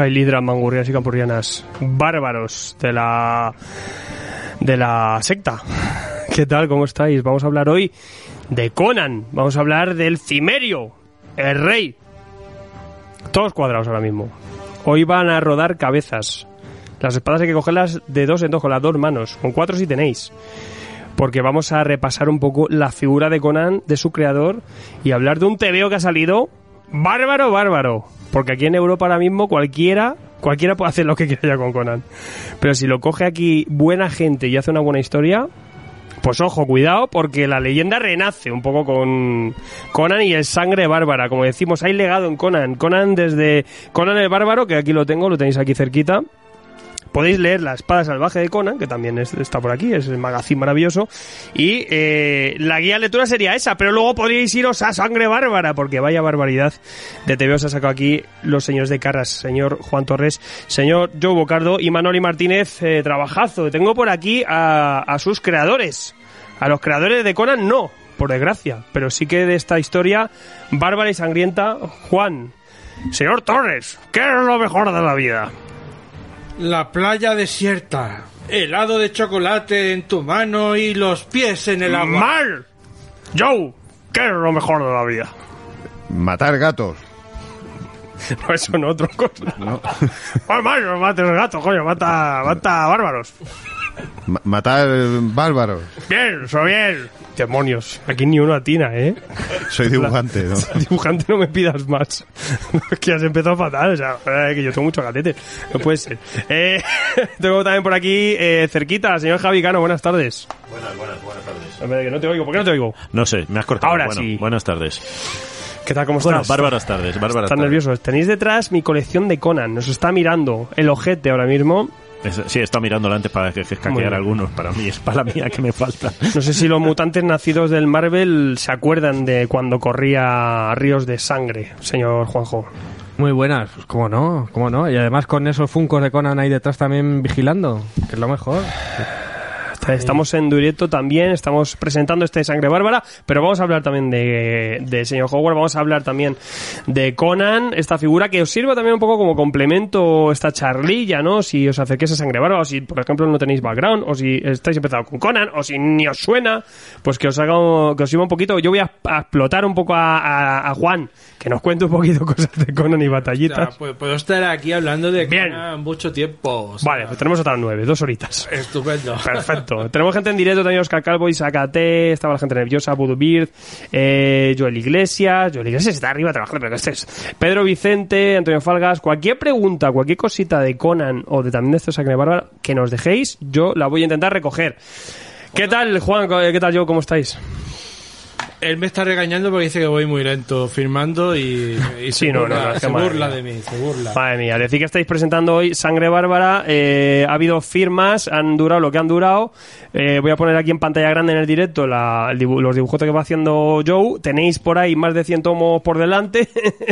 Jailidra, mangurrias y campurrianas, bárbaros de la de la secta. ¿Qué tal? ¿Cómo estáis? Vamos a hablar hoy de Conan. Vamos a hablar del Cimerio, el rey. Todos cuadrados ahora mismo. Hoy van a rodar cabezas. Las espadas hay que cogerlas de dos en dos, con las dos manos. Con cuatro si tenéis. Porque vamos a repasar un poco la figura de Conan, de su creador, y hablar de un TVO que ha salido bárbaro, bárbaro. Porque aquí en Europa ahora mismo cualquiera, cualquiera puede hacer lo que quiera con Conan. Pero si lo coge aquí buena gente y hace una buena historia, pues ojo, cuidado, porque la leyenda renace un poco con Conan y el sangre bárbara. Como decimos, hay legado en Conan. Conan desde Conan el bárbaro, que aquí lo tengo, lo tenéis aquí cerquita. Podéis leer La espada salvaje de Conan, que también es- está por aquí, es el magazine maravilloso. Y eh, la guía de lectura sería esa, pero luego podríais iros a Sangre Bárbara, porque vaya barbaridad de TV os ha sacado aquí los señores de Carras, señor Juan Torres, señor Joe Bocardo y Manoli Martínez, eh, trabajazo. Tengo por aquí a, a sus creadores. A los creadores de Conan no, por desgracia, pero sí que de esta historia bárbara y sangrienta, Juan. Señor Torres, ¿qué es lo mejor de la vida? La playa desierta, helado de chocolate en tu mano y los pies en el agua. Mal. Joe, ¿qué es lo mejor de la vida? Matar gatos. No, eso no, otra cosa. ¿no? Pues mal, no mates gatos, coño, mata, mata bárbaros. Ma- matar bárbaros. Bien, eso bien. Demonios, aquí ni uno atina, ¿eh? Soy dibujante, ¿no? Dibujante, no me pidas más. que has empezado fatal, o sea, eh, que yo tengo mucho gatete. No puede ser. Eh, tengo también por aquí, eh, cerquita, señor Javi Cano, buenas tardes. Buenas, buenas, buenas tardes. Que no te oigo, ¿por qué no te oigo? No sé, me has cortado. Ahora Bueno, sí. Buenas tardes. ¿Qué tal, cómo Bueno, estás? bárbaras tardes, bárbaras Están tardes. nerviosos. Tenéis detrás mi colección de Conan. Nos está mirando el ojete ahora mismo. Es- sí, he estado mirándola antes para que escaquear bien. algunos. Para mí es para la mía que me falta. No sé si los mutantes nacidos del Marvel se acuerdan de cuando corría ríos de sangre, señor Juanjo. Muy buenas, pues cómo no, cómo no. Y además con esos funcos de Conan ahí detrás también vigilando, que es lo mejor. Estamos en directo también, estamos presentando este Sangre Bárbara, pero vamos a hablar también de, de señor Howard, vamos a hablar también de Conan, esta figura que os sirva también un poco como complemento esta charlilla, ¿no? Si os acerquéis a Sangre Bárbara, o si por ejemplo no tenéis background, o si estáis empezando con Conan, o si ni os suena, pues que os haga, que os sirva un poquito. Yo voy a, a explotar un poco a, a- a Juan, que nos cuente un poquito cosas de Conan y O sea, batallitas. pu- puedo estar aquí hablando de Bien. Conan mucho tiempo. o sea, Vale, pues tenemos otras nueve, dos horitas. Estupendo. Perfecto. Tenemos gente en directo también, Oscar Calvo, Isacate, estaba la gente nerviosa, Voodoo Beard, eh, Joel Iglesias, Joel Iglesias está arriba trabajando, pero que este es Pedro Vicente, Antonio Falgas, cualquier pregunta, cualquier cosita de Conan o de también de estos Sangre Bárbara que nos dejéis, yo la voy a intentar recoger. ¿Qué tal, Juan? ¿Qué tal, yo? ¿Cómo estáis? Él me está regañando porque dice que voy muy lento firmando y, y Sí, se, no, burla, no, no, se burla de mí, se burla. Madre mía, decir que estáis presentando hoy Sangre Bárbara, eh, ha habido firmas, han durado lo que han durado. Eh, voy a poner aquí en pantalla grande en el directo la- el dibu- los dibujos que va haciendo Joe. Tenéis por ahí más de 100 tomos por delante.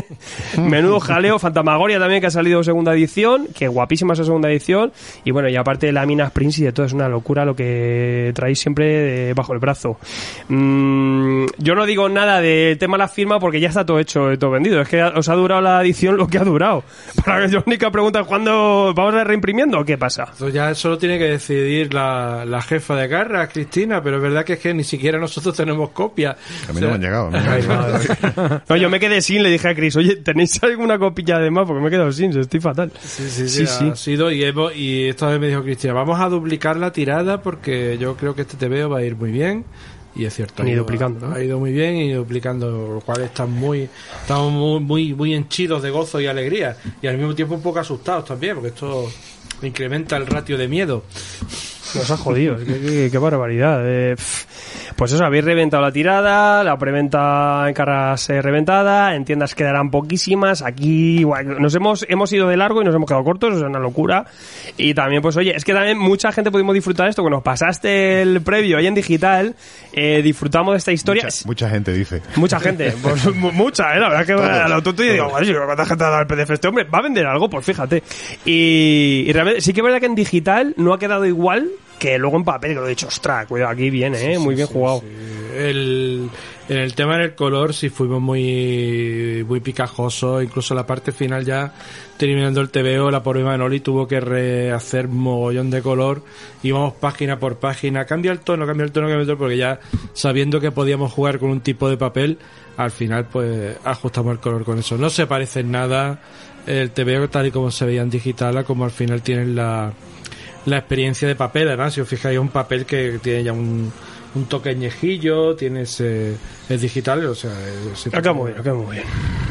Menudo jaleo. Fantasmagoria también que ha salido segunda edición, que guapísima esa segunda edición. Y bueno, y aparte de láminas Prince y de todo, es una locura lo que traéis siempre bajo el brazo. Mm, yo no digo nada del tema de la firma porque ya está todo hecho, todo vendido. Es que os ha durado la edición lo que ha durado. Para que yo única pregunta es cuándo vamos a ir reimprimiendo o qué pasa. Esto ya solo tiene que decidir la, la jefa de garra, Cristina, pero es verdad que es que ni siquiera nosotros tenemos copia. A mí no me han llegado. me han llegado. No, yo me quedé sin, le dije a Chris, oye, ¿tenéis alguna copilla de más? Porque me he quedado sin, estoy fatal. Sí, sí, Sí, sí, sí. ha sido y, hemos, y esta vez me dijo Cristina, vamos a duplicar la tirada porque yo creo que este TVO va a ir muy bien y es cierto. Ni ha ido- duplicando, ¿no? ha ido muy bien y duplicando lo cual están muy estamos muy, muy muy henchidos de gozo y alegría. Y al mismo tiempo un poco asustados también porque esto incrementa el ratio de miedo Nos ha jodido, qué, qué- qué barbaridad. eh, pues eso, habéis reventado la tirada, la preventa en carras eh, reventada, en tiendas quedarán poquísimas, aquí bueno, nos hemos, hemos ido de largo y nos hemos quedado cortos, es una locura. Y también, pues oye, es que también mucha gente pudimos disfrutar esto, cuando nos pasaste el previo ahí en digital, eh, disfrutamos de esta historia. Mucha, mucha gente dice. Mucha gente, pues mu- mucha, ¿eh? La verdad que a lo tonto y digo, todos. "Joder, ¿cuánta gente ha dado el PDF este hombre? ¿Va a vender algo? Pues fíjate. Y, y realmente sí que es verdad que en digital no ha quedado igual que luego en papel, que lo he dicho, ostras, cuidado, aquí viene, ¿eh? Muy bien jugado. el, en el tema del color sí fuimos muy muy picajosos incluso la parte final ya terminando el TVO la pobre Manoli tuvo que rehacer mogollón de color íbamos página por página cambia el tono cambia el tono cambia el tono porque ya sabiendo que podíamos jugar con un tipo de papel al final pues ajustamos el color con eso no se parece en nada el TVO tal y como se veía en digital a como al final tienen la la experiencia de papel, además, si os fijáis, es un papel que tiene ya un, un toque añejillo, tiene ese, es digital, o sea, ese- Ha quedado muy bien, quedado muy bien.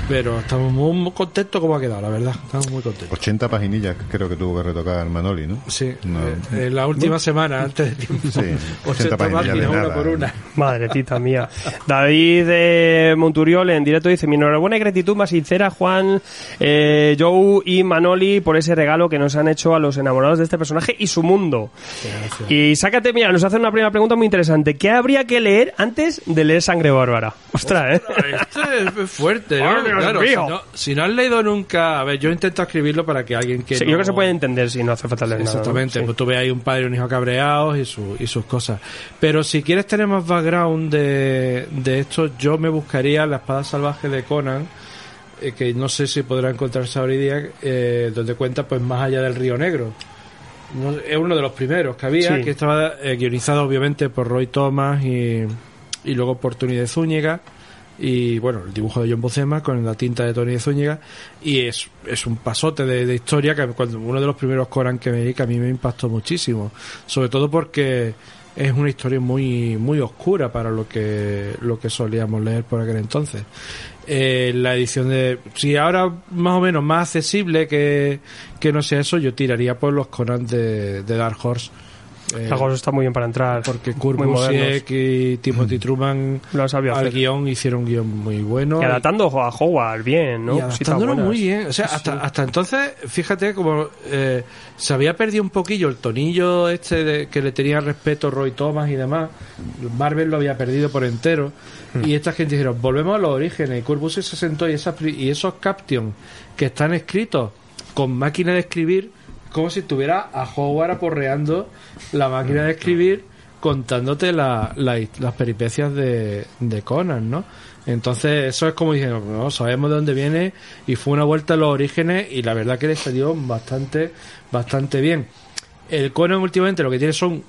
pero estamos muy, muy contentos como ha quedado, la verdad, estamos muy contentos. 80 paginillas creo que tuvo que retocar Manoli, ¿no? Sí, No. eh, en la última semana, antes de tiempo, Sí, 80 80 páginas una por una. Madre tita mía. David eh, Monturiol en directo dice: Mi enhorabuena y gratitud más sincera, Juan, eh, Joe y Manoli, por ese regalo que nos han hecho a los enamorados de este personaje y su mundo. Y sácate, mira, nos hace una primera pregunta muy interesante. ¿Qué habría que leer antes de leer Sangre Bárbara? Ostras, ¿eh? Esto es fuerte, ¿no? ¡Ay, Dios Claro, si no, si no has leído nunca, a ver, yo intento escribirlo para que alguien que Sí, no- Yo creo que se puede entender si no hace falta leer nada, ¿no? Exactamente, Sí. pues tú ves ahí un padre y un hijo cabreados y, su- y sus cosas. Pero si quieres tener más background de, de esto, yo me buscaría la espada salvaje de Conan, eh, que no sé si podrá encontrarse hoy día, eh, donde cuenta pues más allá del Río Negro. Es uno de los primeros que había, Sí. que estaba eh, guionizado obviamente por Roy Thomas y, y luego por Tony de Zúñiga y bueno, el dibujo de John Buscema con la tinta de Tony de Zúñiga y es, es un pasote de, de historia que cuando uno de los primeros Coran que me vi que a mí me impactó muchísimo, sobre todo porque es una historia muy muy oscura para lo que lo que solíamos leer por aquel entonces. Eh, la edición de si ahora más o menos más accesible que, que no sea eso, yo tiraría por los Conan de, de Dark Horse. Eh, Algo está muy bien para entrar. porque Kurt muy modernos. Busiek y Timothy Truman Lo sabido al hacer. guion hicieron un guion muy bueno. Y adaptando a Howard bien, ¿no? Y adaptándolo muy bien. O sea, hasta, hasta entonces, fíjate como eh, se había perdido un poquillo el tonillo este de- que le tenía respeto Roy Thomas y demás. Marvel lo había perdido por entero. Hmm. Y esta gente dijeron, volvemos a los orígenes. Y Kurt Busiek se sentó y, esas, y esos captions que están escritos con máquina de escribir, como si estuviera a Howard aporreando la máquina de escribir contándote la- la- las peripecias de, de Conan, ¿no? Entonces, eso es como diciendo, no, sabemos de dónde viene y fue una vuelta a los orígenes y la verdad que le salió bastante, bastante bien. El Conan últimamente lo que tiene son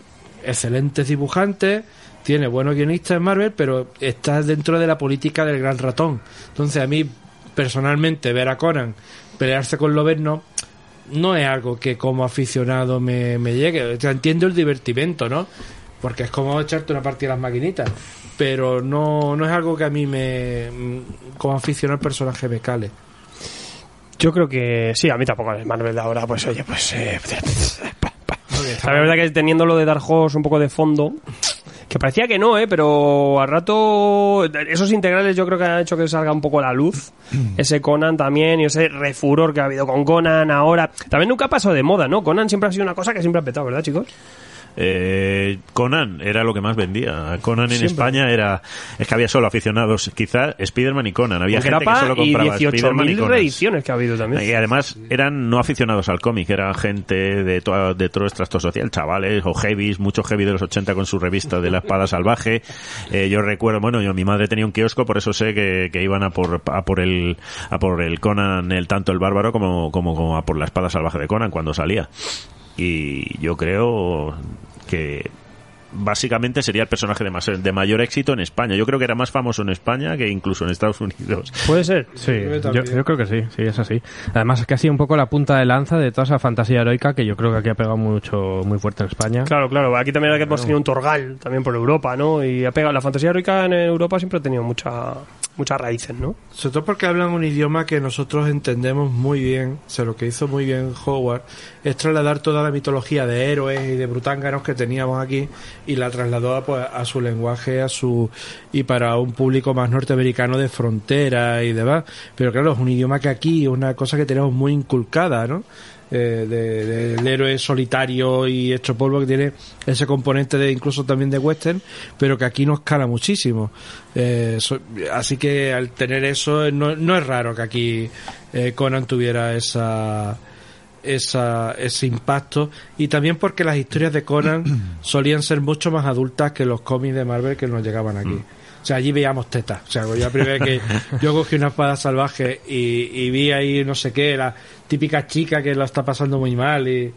excelentes dibujantes, tiene buenos guionistas en Marvel, pero está dentro de la política del gran ratón. Entonces, a mí, personalmente, ver a Conan pelearse con Loberno no es algo que como aficionado me, me llegue. O sea, entiendo el divertimento, ¿no? Porque es como echarte una partida a las maquinitas. Pero no, no es algo que a mí me. como aficionado al personaje me cale. Yo creo que sí, a mí tampoco es Marvel de ahora, pues oye, pues... Eh, la verdad que teniendo lo de Dark Horse un poco de fondo, que parecía que no, ¿eh? pero al rato esos integrales yo creo que han hecho que salga un poco la luz. Ese Conan también y ese refuror que ha habido con Conan ahora. También nunca pasó de moda, ¿no? Conan siempre ha sido una cosa que siempre ha petado, ¿verdad, chicos? Eh, Conan era lo que más vendía. Conan en Siempre. España era. Es que había solo aficionados. Quizá Spiderman y Conan. Había gente que era solo compraba y 18.000 Conan. reediciones que ha habido también. Y además eran no aficionados al cómic, eran gente de, toda, de todo extracto social, chavales o heavies, muchos heavy de los 80 con su revista de la espada salvaje. Eh, yo recuerdo, bueno, yo mi madre tenía un kiosco, por eso sé que, que iban a por, a por el a por el Conan, el tanto el bárbaro como, como, como a por la espada salvaje de Conan cuando salía. Y yo creo que básicamente sería el personaje de, más, de mayor éxito en España. Yo creo que era más famoso en España que incluso en Estados Unidos. Puede ser. Sí, yo, creo que sí, sí, es así. Además es que ha sido un poco la punta de lanza de toda esa fantasía heroica que yo creo que aquí ha pegado mucho, muy fuerte en España. Claro, claro. Aquí también hemos tenido un Torgal, también por Europa, ¿no? Y ha pegado, la fantasía heroica en Europa siempre ha tenido mucha, muchas raíces, ¿no? Sobre todo porque hablan un idioma que nosotros entendemos muy bien. O sea, lo que hizo muy bien Howard es trasladar toda la mitología de héroes y de brutángaros que teníamos aquí y la trasladó a, pues, a su lenguaje a su y para un público más norteamericano de frontera y demás. Pero claro, es un idioma que aquí es una cosa que tenemos muy inculcada, ¿no? Eh, de- del héroe solitario y hecho polvo que tiene ese componente de incluso también de western pero que aquí nos cala muchísimo Eh, so- así que al tener eso eh, no, no es raro que aquí eh, Conan tuviera esa esa, ese impacto y también porque las historias de Conan solían ser mucho más adultas que los cómics de Marvel que nos llegaban aquí. O sea, allí veíamos tetas. O sea, yo la primera vez que yo cogí una espada salvaje y, y vi ahí no sé qué, la típica chica que lo está pasando muy mal y,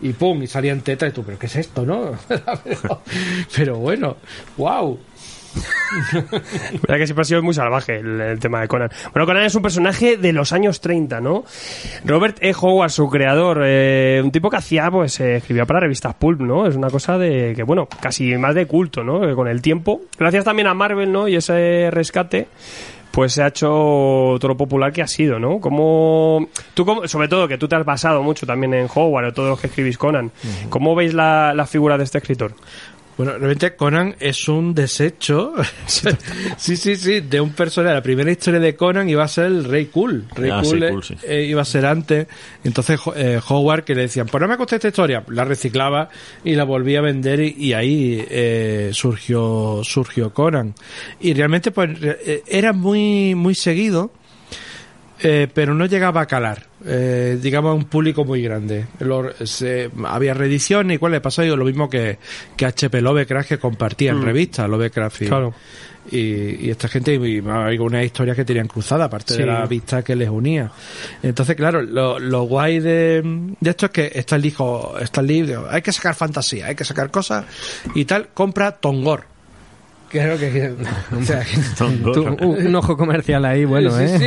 y pum, y salían tetas y tú, pero ¿qué es esto, no? pero, bueno, wow. verdad que siempre ha sido muy salvaje el, tema de Conan. Bueno, Conan es un personaje de los años 30, ¿no? Robert E. Howard, su creador, eh, un tipo que hacía, pues, eh, escribía para revistas pulp, ¿no? Es una cosa de que, bueno, casi más de culto, ¿no? Con el tiempo, gracias también a Marvel, ¿no? Y ese rescate, pues se ha hecho todo lo popular que ha sido, ¿no? Como tú, como, sobre todo que tú te has basado mucho también en Howard o todos los que escribís Conan, ¿cómo veis la, la figura de este escritor? Bueno, realmente Conan es un desecho. sí, sí, sí, de un personaje. La primera historia de Conan iba a ser el Rey Cool. Rey Ah, Cool, eh, Cool, sí. eh, iba a ser antes. Entonces eh, Howard, que le decían, pues no me costó esta historia, la reciclaba y la volvía a vender y, y ahí eh, surgió surgió Conan. Y realmente pues eh, era muy muy seguido. Eh, pero no llegaba a calar, eh, digamos, a un público muy grande. Lo- se- había reediciones y cuál le pasó lo mismo que, que HP Lovecraft que compartía en revistas Lovecraft y, Claro. y, y esta gente y hay unas historias que tenían cruzada aparte Sí. de la vista que les unía entonces claro lo, lo guay de, de esto es que Stan Lee dijo Stan Lee dijo, hay que sacar fantasía hay que sacar cosas y tal compra Tongor que es lo que o sea, Tú, un, un ojo comercial ahí, bueno, sí, ¿eh?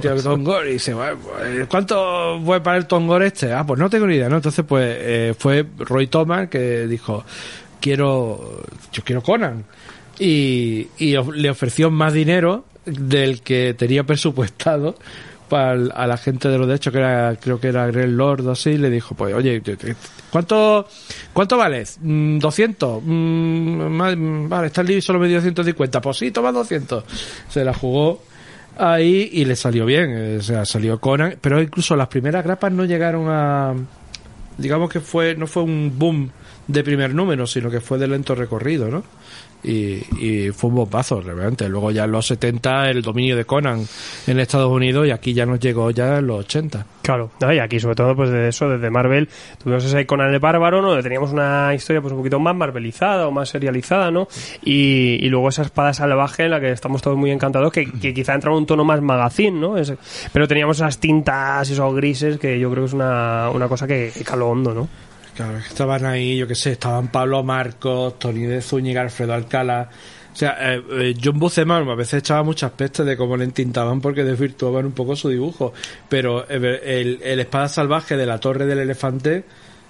sí, el Tongor. Y dice, "Bueno, pues, ¿cuánto fue para el Tongor este? Ah, pues no tengo ni idea, ¿no? Entonces, pues, eh, fue Roy Thomas que dijo, quiero, yo quiero Conan. Y, y le ofreció más dinero del que tenía presupuestado el- a la gente de los de hecho que era creo que era Greg Lord o así le dijo pues oye ¿cuánto cuánto vales? Mm, 200 Mm, mm, vale libro solo me dio 150 pues sí toma 200 se la jugó ahí y le salió bien eh, o sea salió Conan pero incluso las primeras grapas no llegaron a digamos que fue no fue un boom de primer número sino que fue de lento recorrido ¿no? Y, y fue un bombazo realmente luego ya en los 70 el dominio de Conan en Estados Unidos y aquí ya nos llegó ya en los 80 Claro, y aquí sobre todo pues de eso, desde Marvel, tuvimos ese Conan el Bárbaro, ¿no? Teníamos una historia pues un poquito más marvelizada o más serializada, ¿no? Y, y luego esa espada salvaje en la que estamos todos muy encantados, que, quizá entraba en un tono más magazine, ¿no? Es- pero teníamos esas tintas, esos grises, que yo creo que es una, una cosa que, que caló hondo, ¿no? Claro, estaban ahí, yo qué sé, estaban Pablo Marcos, Tony de Zúñiga, Alfredo Alcala. O sea, eh, eh, John Buscema a veces echaba muchas pestes de cómo le entintaban porque desvirtuaban un poco su dibujo. Pero eh, el, el espada salvaje de la Torre del Elefante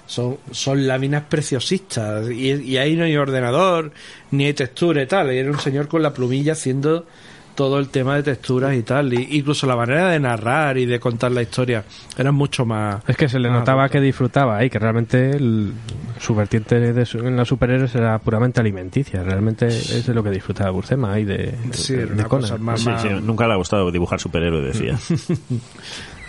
son, son láminas preciosistas. Y, y ahí no hay ordenador, ni hay textura y tal. Y era un señor con la plumilla haciendo todo el tema de texturas y tal. Y, incluso la manera de narrar y de contar la historia era mucho más. Es que se le notaba que disfrutaba y que realmente el- su vertiente de su- en los superhéroes era puramente alimenticia. Realmente es de lo que disfrutaba Burcema y de, de, Sí, de era una Conan. cosa más, Sí, más- sí, nunca le ha gustado dibujar superhéroe, decía.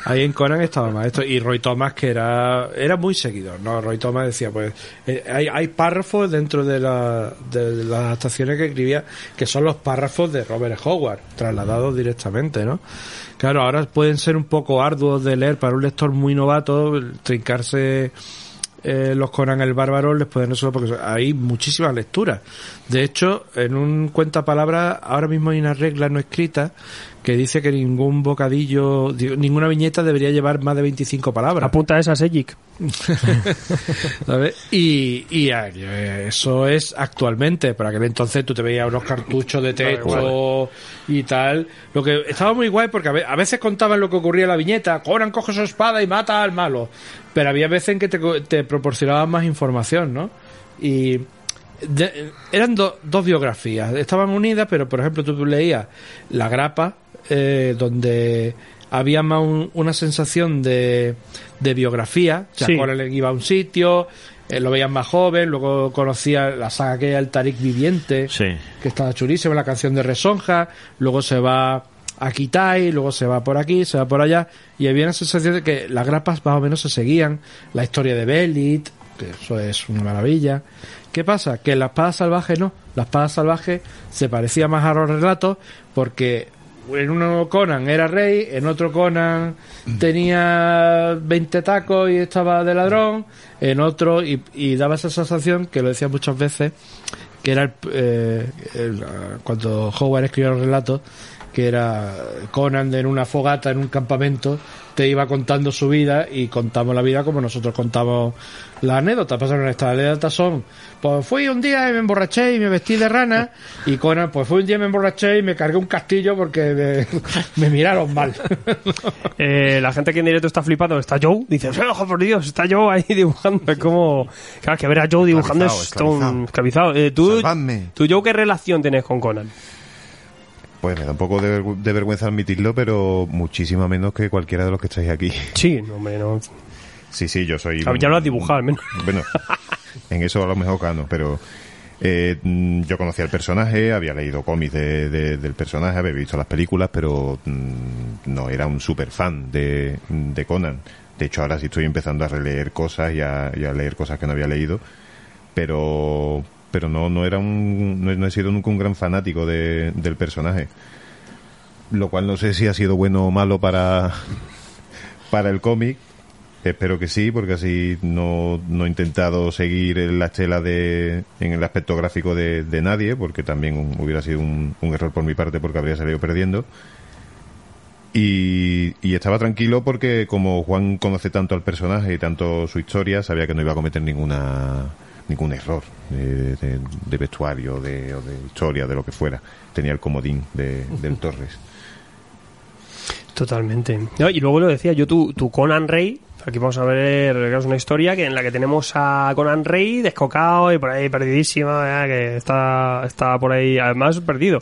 Ahí en Conan estaba más esto. Y Roy Thomas, que era, era muy seguidor, ¿no? Roy Thomas decía, pues, eh, hay, hay párrafos dentro de, la, de las adaptaciones que escribía que son los párrafos de Robert Howard, trasladados directamente, ¿no? Claro, ahora pueden ser un poco arduos de leer para un lector muy novato, el trincarse eh, los Conan el Bárbaro les pueden resolver porque hay muchísimas lecturas. De hecho, en un cuenta palabras, ahora mismo hay una regla no escrita que dice que ningún bocadillo, ninguna viñeta debería llevar más de 25 palabras. Apunta esa, Sejic. ¿sabes? Y, y eso es actualmente. Para aquel entonces tú te veías unos cartuchos de texto y tal. Lo que estaba muy guay porque a ve- a veces contaban lo que ocurría en la viñeta. Conan coge su espada y mata al malo. Pero había veces en que te, co- te proporcionaban más información, ¿no? Y de- eran do- dos biografías. Estaban unidas, pero por ejemplo tú leías La Grapa, eh, donde había más un- una sensación de, de biografía. O sea, Sí. Iba a un sitio, eh, lo veían más joven, luego conocía la saga que era el Tarik Viviente, Sí. que estaba chulísima, la canción de Resonja, luego se va a Kitai, luego se va por aquí, se va por allá, y había una sensación de que las grapas más o menos se seguían, la historia de Belit, que eso es una maravilla. ¿Qué pasa? Que la espada salvaje no, la espada salvaje se parecía más a los relatos porque en uno Conan era rey, en otro Conan tenía 20 tacos y estaba de ladrón, en otro, y, y daba esa sensación, que lo decía muchas veces, que era el, eh, cuando Howard escribió los relatos, que era Conan en una fogata, en un campamento, te iba contando su vida y contamos la vida como nosotros contamos la anécdota. Pasaron estas anécdotas son, pues fui un día y me emborraché y me vestí de rana y Conan, pues fui un día y me emborraché y me cargué un castillo porque me, me miraron mal. Eh, la gente que en directo está flipando, está Joe, dice, ojo por Dios, está Joe ahí dibujando. Es como, claro, que ver a Joe dibujando Esclavizado, es un esclavizado. esclavizado. Eh, ¿tú, Salvadme. ¿Tú, Joe, qué relación tienes con Conan? Pues me da un poco de, vergü- de vergüenza admitirlo, pero muchísimo menos que cualquiera de los que estáis aquí. Sí, no, no. Sí, sí, yo soy... Ya lo has dibujado, al menos. Bueno, en eso a lo mejor cano, pero eh, mm, yo conocía el personaje, había leído cómics de- de- del personaje, había visto las películas, pero mm, no era un super fan de, de Conan. De hecho, ahora sí estoy empezando a releer cosas y a, y a leer cosas que no había leído, pero pero no no era un no, he- sido nunca un gran fanático de- del personaje. Lo cual no sé si ha sido bueno o malo para para el cómic. Espero que sí, porque así no, no he intentado seguir en la estela de, en el aspecto gráfico de, de nadie, porque también un- hubiera sido un, un error por mi parte porque habría salido perdiendo. Y, y estaba tranquilo porque como Juan conoce tanto al personaje y tanto su historia, sabía que no iba a cometer ninguna ningún error de, de- de vestuario de, o de historia, de lo que fuera. Tenía el comodín de, del Torres. Totalmente. Y luego lo decía yo, tu, tu Conan Rey, aquí vamos a ver es una historia que en la que tenemos a Conan Rey descocado y por ahí perdidísimo, ¿verdad? que está, está por ahí, además perdido.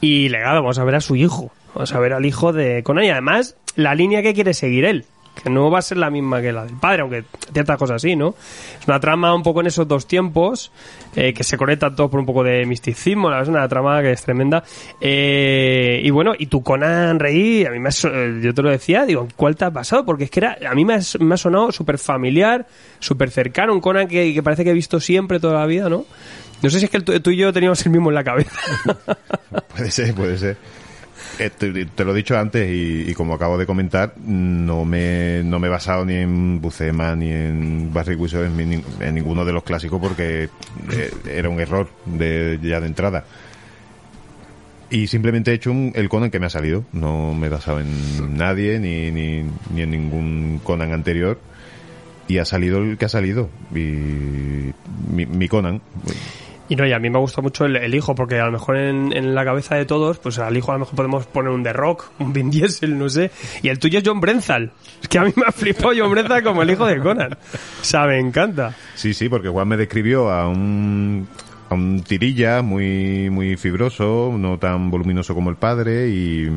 Y legado, vamos a ver a su hijo, vamos a ver al hijo de Conan y además la línea que quiere seguir él. Que no va a ser la misma que la del padre, aunque ciertas cosas sí, ¿no? Es una trama un poco en esos dos tiempos, eh, que se conectan todos por un poco de misticismo, la verdad es una trama que es tremenda. Eh, y bueno, y tu Conan Rey, a mí me eh, yo te lo decía, digo, ¿cuál te ha pasado? Porque es que era, a mí me ha, sonado súper familiar, súper cercano, un Conan que, que parece que he visto siempre toda la vida, ¿no? No sé si es que tú y yo teníamos el mismo en la cabeza. Puede ser, puede ser. Eh, te, lo he dicho antes y, como acabo de comentar, no me, no me he basado ni en Bucema ni en Barry Wizard en, ni- en ninguno de los clásicos porque eh, era un error de, ya de entrada. Y simplemente he hecho un- el Conan que me ha salido. No me he basado en nadie ni, ni, ni en ningún Conan anterior. Y ha salido el que ha salido. Y mi, mi Conan. Y no, y a mí me gusta mucho el, el hijo, porque a lo mejor en, en la cabeza de todos, pues al hijo a lo mejor podemos poner un The Rock, un Vin Diesel, no sé. Y el tuyo es John Brenzal. Es que a mí me ha flipado John Brenzal como el hijo de Conan. O sea, me encanta. Sí, sí, porque Juan me describió a un, a un tirilla muy, muy fibroso, no tan voluminoso como el padre y,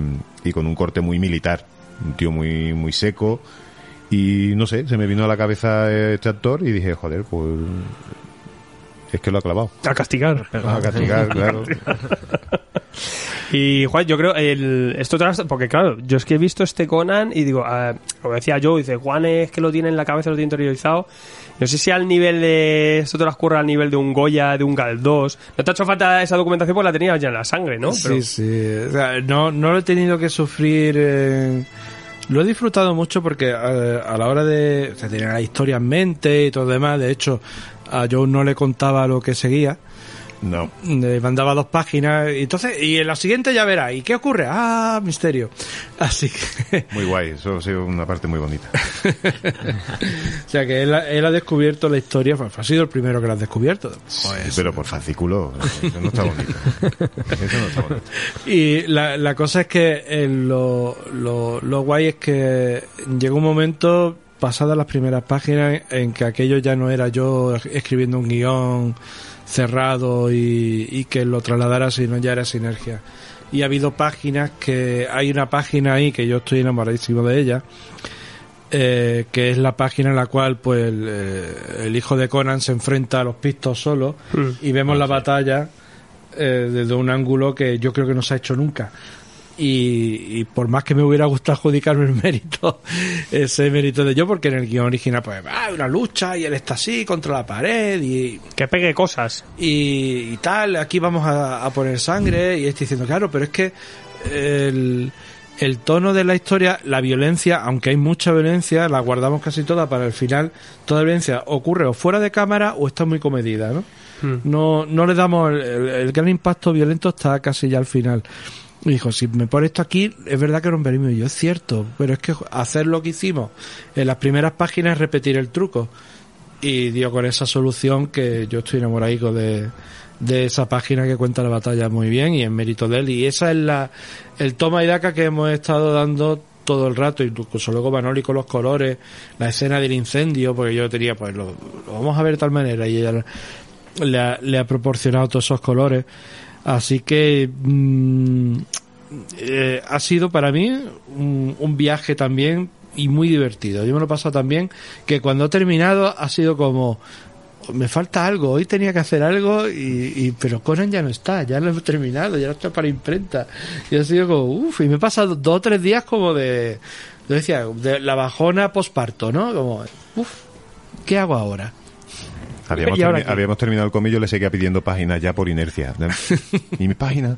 y con un corte muy militar. Un tío muy, muy seco. Y no sé, se me vino a la cabeza este actor y dije, joder, pues. Es que lo ha clavado. A castigar. A castigar, claro. Y Juan, yo creo, el, esto porque claro, yo es que he visto este Conan y digo, ah, como decía yo, dice, Juan es que lo tiene en la cabeza, lo tiene interiorizado. No sé si al nivel de, esto te lo ocurre al nivel de un Goya, de un Galdós. No te ha hecho falta esa documentación porque la tenías ya en la sangre, ¿no? Pero- Sí, sí. O sea, no, no lo he tenido que sufrir. eh, Lo he disfrutado mucho porque eh, a la hora de o sea, tener la historia en mente y todo lo demás, de hecho, a Joe no le contaba lo que seguía. No. Le mandaba dos páginas y entonces y en la siguiente ya verá. ¿Y qué ocurre? Ah, misterio. Así que Muy guay, eso ha sido una parte muy bonita. o sea que él, ha- él ha descubierto la historia, ha sido el primero que la ha descubierto. Pero por fascículo, eso no está bonito. Eso no está bonito. Y la, la cosa es que eh, lo, lo, lo guay es que llegó un momento, pasadas las primeras páginas, en que aquello ya no era yo escribiendo un guion cerrado y, y que lo trasladara, sino ya era sinergia. Y ha habido páginas que, hay una página ahí que yo estoy enamoradísimo de ella, eh, que es la página en la cual pues el, eh, el hijo de Conan se enfrenta a los pistos solo y vemos la batalla eh, desde un ángulo que yo creo que no se ha hecho nunca. Y, y por más que me hubiera gustado adjudicarme el mérito, ese mérito de yo, porque en el guion original, pues, ah, una lucha y él está así contra la pared y, Que pegue cosas. y, y tal, aquí vamos a, a poner sangre y estoy diciendo, claro, pero es que el, el tono de la historia, la violencia, aunque hay mucha violencia, la guardamos casi toda para el final, toda violencia ocurre o fuera de cámara o está muy comedida, ¿no? No, no le damos el, el- el gran impacto violento está casi ya al final. Y dijo, si me pones esto aquí, es verdad que romperíamos. Y yo, es cierto, pero es que hacer lo que hicimos en las primeras páginas es repetir el truco y dio con esa solución que yo estoy enamoradico de, de esa página que cuenta la batalla muy bien y en mérito de él. Y esa es la el toma y daca que hemos estado dando todo el rato incluso luego Manoli con los colores la escena del incendio porque yo tenía pues lo, lo vamos a ver de tal manera y ella le ha, le ha proporcionado todos esos colores así que mm, eh, ha sido para mí un, viaje también y muy divertido. Yo me lo he pasado también que cuando he terminado ha sido como me falta algo, hoy tenía que hacer algo y, y- pero Conan ya no está, ya lo hemos terminado, ya no está para imprenta. Y ha sido como uff, y me he pasado dos o tres días como de yo decía, de la bajona posparto, ¿no? Como uff, ¿qué hago ahora? Habíamos, ¿Y termi- habíamos terminado el comillo, le seguía pidiendo páginas ya por inercia. ¿Y mi página?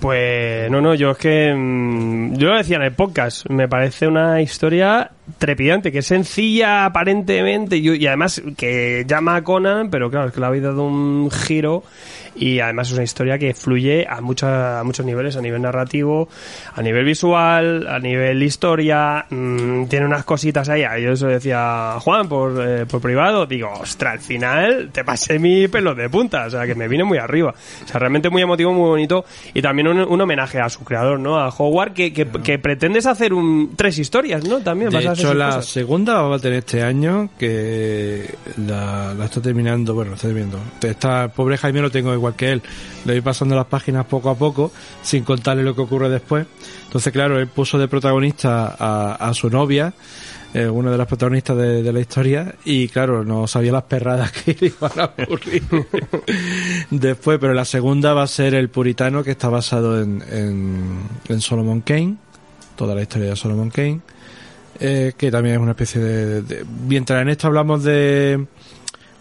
Pues no, no, yo es que mm, yo lo decía en el podcast, me parece una historia trepidante, que es sencilla aparentemente y, y además que llama a Conan, pero claro, es que le habéis dado un giro y además es una historia que fluye a, mucha- a muchos niveles, a nivel narrativo, a nivel visual, a nivel historia, mm, tiene unas cositas ahí, yo eso decía Juan por, eh, por privado, digo, ostras, al final te pasé mi pelo de punta, o sea, que me vine muy arriba, o sea, realmente muy emotivo, muy bonito y también un, un homenaje a su creador, ¿no? A Howard, que, que, que pretendes hacer un, tres historias, ¿no? También De vas a hacer hecho, la cosas. segunda va a tener este año, que la, la está terminando, bueno, está terminando. Está, pobre Jaime lo tengo igual que él. Le voy pasando las páginas poco a poco, sin contarle lo que ocurre después. Entonces, claro, él puso de protagonista a, a su novia, eh, una de las protagonistas de, la historia, y claro, no sabía las perradas que iban a ocurrir después, pero la segunda va a ser el puritano, que está basado en, en, en Solomon Kane, toda la historia de Solomon Kane eh, que también es una especie de- Mientras en esto hablamos de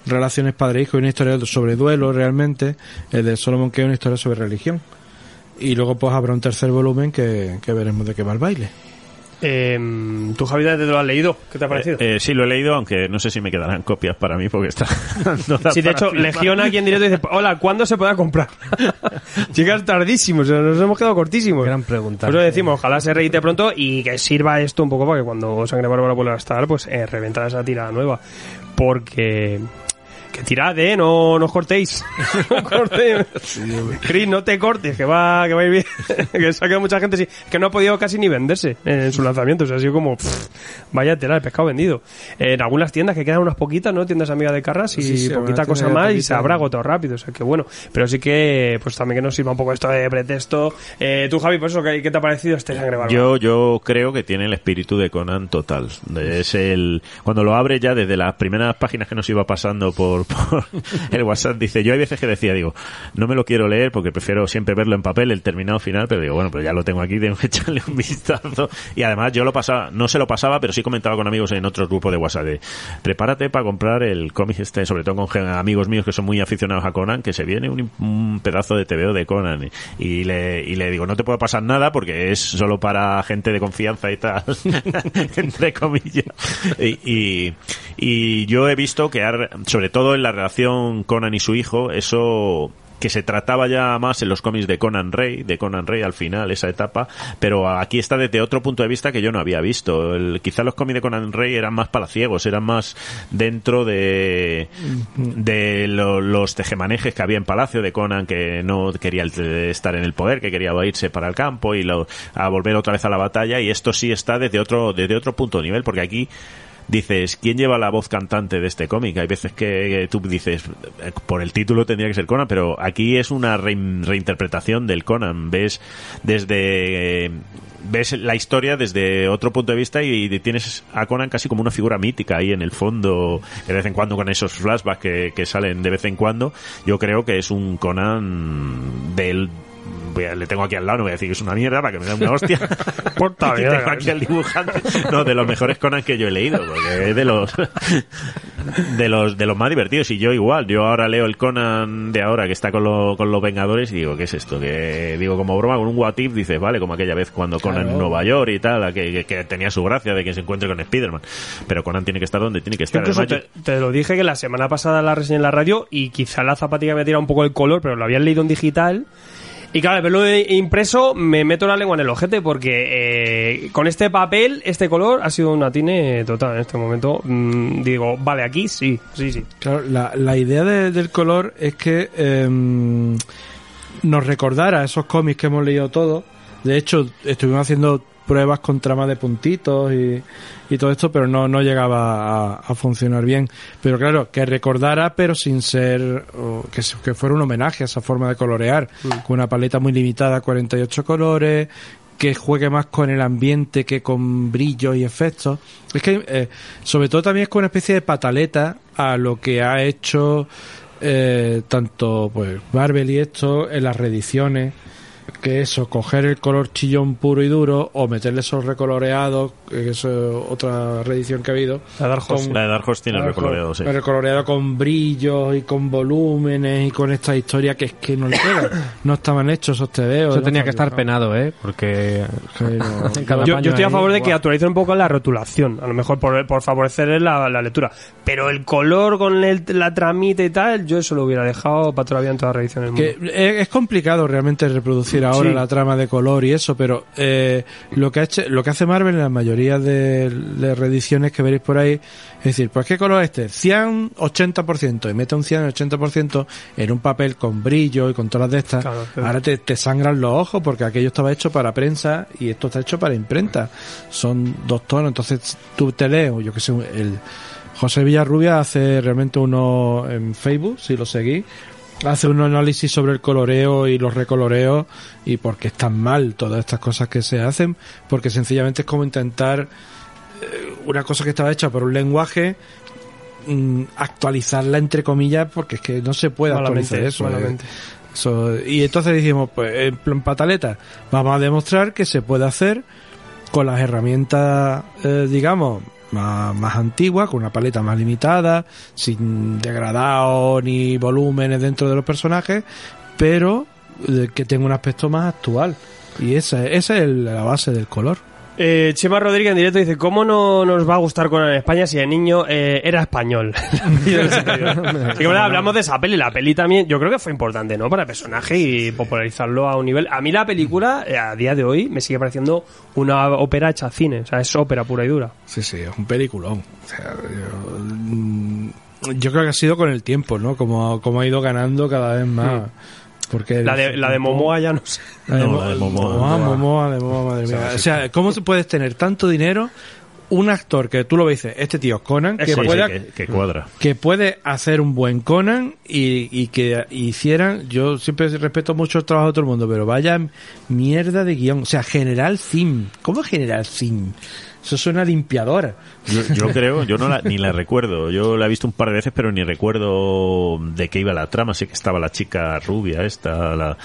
relaciones padre-hijo y una historia sobre duelo realmente, el de Solomon que es una historia sobre religión. Y luego pues habrá un tercer volumen que, que veremos de qué va el baile. Eh, ¿Tú, Javi, te lo has leído? ¿Qué te ha parecido? Eh, sí, lo he leído, aunque no sé si me quedarán copias para mí porque está. no Sí, de hecho, firmar. Legión aquí en directo dice, hola, ¿cuándo se podrá comprar? Llegas tardísimo, o sea, nos hemos quedado cortísimos. Gran pregunta. Por eso decimos, ojalá se reíte pronto y que sirva esto un poco para que cuando Sangre Bárbara vuelva a estar, pues eh, reventar esa tirada nueva. Porque... Que tirad, eh, no, no os cortéis. no cortéis. Chris, no te cortes, que va, que va a ir bien. que se ha quedado mucha gente así. Que no ha podido casi ni venderse en su lanzamiento. O sea, ha sido como, pff, vaya tela, el pescado vendido. En algunas tiendas que quedan unas poquitas, ¿no? Tiendas amigas de Carras y Sí, sí, poquita cosa más y se habrá agotado rápido. O sea, que bueno. Pero sí que, pues también que nos sirva un poco esto de pretexto. Eh, tú, Javi, por eso, ¿qué, qué te ha parecido este Sangre? Yo, yo creo que tiene el espíritu de Conan total. Es el, cuando lo abre ya desde las primeras páginas que nos iba pasando por, por el WhatsApp, dice, yo hay veces que decía, digo, no me lo quiero leer porque prefiero siempre verlo en papel, el terminado final, pero digo, bueno, pero ya lo tengo aquí, tengo que echarle un vistazo. Y además yo lo pasaba, no se lo pasaba, pero sí comentaba con amigos en otros grupos de WhatsApp de, prepárate para comprar el cómic este, sobre todo con amigos míos que son muy aficionados a Conan, que se viene un, pedazo de TVO de Conan. Y, le, y le digo, no te puede pasar nada porque es solo para gente de confianza y tal, entre comillas. Y, y, yo he visto que, sobre todo en la relación Conan y su hijo, eso que se trataba ya más en los cómics de Conan Rey, de Conan Rey al final, esa etapa, pero aquí está desde otro punto de vista que yo no había visto. El, quizá los cómics de Conan Rey eran más palaciegos, eran más dentro de, de lo- los tejemanejes que había en Palacio de Conan, que no quería estar en el poder, que quería irse para el campo y lo- a volver otra vez a la batalla, y esto sí está desde otro, desde otro punto de nivel, porque aquí dices, ¿quién lleva la voz cantante de este cómic? Hay veces que, tú dices, eh, por el título tendría que ser Conan, pero aquí es una rein- reinterpretación del Conan. Ves desde... eh, ves la historia desde otro punto de vista y, tienes a Conan casi como una figura mítica ahí en el fondo, de vez en cuando con esos flashbacks que salen de vez en cuando, yo creo que es un Conan del voy a- le tengo aquí al lado, no voy a decir que es una mierda para que me dé una hostia. Porta tengo aquí al dibujante. No, de los mejores Conan que yo he leído, porque es de los de los de los más divertidos. Y yo igual, yo ahora leo el Conan de ahora que está con, lo- con los Vengadores y digo, ¿qué es esto? Que digo, como broma, con un what if, dices, vale, como aquella vez cuando Conan en Nueva York y tal, que, que- que tenía su gracia de que se encuentre con Spiderman. Pero Conan tiene que estar donde tiene que estar. Incluso te, te lo dije que la semana pasada la reseñé en la radio y quizá la zapatilla me tira un poco el color, pero lo habían leído en digital. Y claro, al verlo impreso me meto la lengua en el ojete porque eh, con este papel, este color ha sido un atine total en este momento. Mm, digo, vale, aquí sí, sí, sí. Claro, la, idea de- del color es que em, nos recordara esos cómics que hemos leído todos. De hecho, estuvimos haciendo pruebas con tramas de puntitos y, y todo esto, pero no, no llegaba a, a funcionar bien. Pero claro, que recordara, pero sin ser, o que, que fuera un homenaje a esa forma de colorear, con una paleta muy limitada, 48 colores, que juegue más con el ambiente que con brillos y efectos. Es que, eh, sobre todo también es con una especie de pataleta a lo que ha hecho eh, tanto pues Marvel y esto en las reediciones que eso, coger el color chillón puro y duro o meterle esos recoloreados, que es otra reedición que ha habido. La Dark Horse. con- la de Dark Horse tiene recoloreado, sí. recoloreado con brillos y con volúmenes y con esta historia que es que no le pega. no estaban hechos esos tebeos. Eso no tenía que estar penado, ¿eh? Porque Yo, estoy a ahí, favor de que guau. actualicen un poco la rotulación, a lo mejor por, por favorecer la, la lectura. Pero el color con el- la tramita y tal, yo eso lo hubiera dejado para todavía en todas las reediciones del Que mundo. es, es complicado realmente reproducir ahora Sí. la trama de color y eso, pero eh, lo que ha hecho, lo que hace Marvel en la mayoría de, de reediciones que veréis por ahí, es decir, pues qué color es este, 100 80% y mete un 100 80% en un papel con brillo y con todas las de estas. Claro, claro. Ahora te, te sangran los ojos porque aquello estaba hecho para prensa y esto está hecho para imprenta. Son dos tonos, entonces tú te lees, o yo que sé, el José Villarrubia hace realmente uno en Facebook, si lo seguís, hace un análisis sobre el coloreo y los recoloreos y por qué están mal todas estas cosas que se hacen, porque sencillamente es como intentar eh, una cosa que estaba hecha por un lenguaje mm, actualizarla entre comillas porque es que no se puede actualizar eso. eh. Eso, y entonces dijimos, pues en plan pataleta, vamos a demostrar que se puede hacer con las herramientas, eh, digamos, más, más antiguas, con una paleta más limitada, sin degradado ni volúmenes dentro de los personajes, pero eh, que tenga un aspecto más actual. Y esa, esa es la base del color. Eh, Chema Rodríguez en directo dice, ¿cómo no nos va a gustar con España si de niño eh, era español? Y que, bueno, hablamos de esa peli, la peli también, yo creo que fue importante, ¿no? Para el personaje y popularizarlo a un nivel. A mí la película, eh, a día de hoy, me sigue pareciendo una ópera hecha cine, o sea, es ópera pura y dura. Sí, sí, es un peliculón. O sea, yo, mm, yo creo que ha sido con el tiempo, ¿no? Como, como ha ido ganando cada vez más. Porque La de, la de Momoa ya no sé. La de, No, Mo- la de Momoa. Momoa, Momoa, de Momoa, madre mía. O sea, ¿cómo se puedes tener tanto dinero? Un actor que tú lo ves, este tío es Conan, que Sí, sí, pueda, que, que cuadra. que puede hacer un buen Conan y, y que hicieran, yo siempre respeto mucho el trabajo de todo el mundo, pero vaya mierda de guion. O sea, General Zim. ¿Cómo General Zim? Eso suena a limpiadora. Yo, yo creo, yo no la, ni la recuerdo. Yo la he visto un par de veces, pero ni recuerdo de qué iba la trama. Sé que estaba la chica rubia esta, la...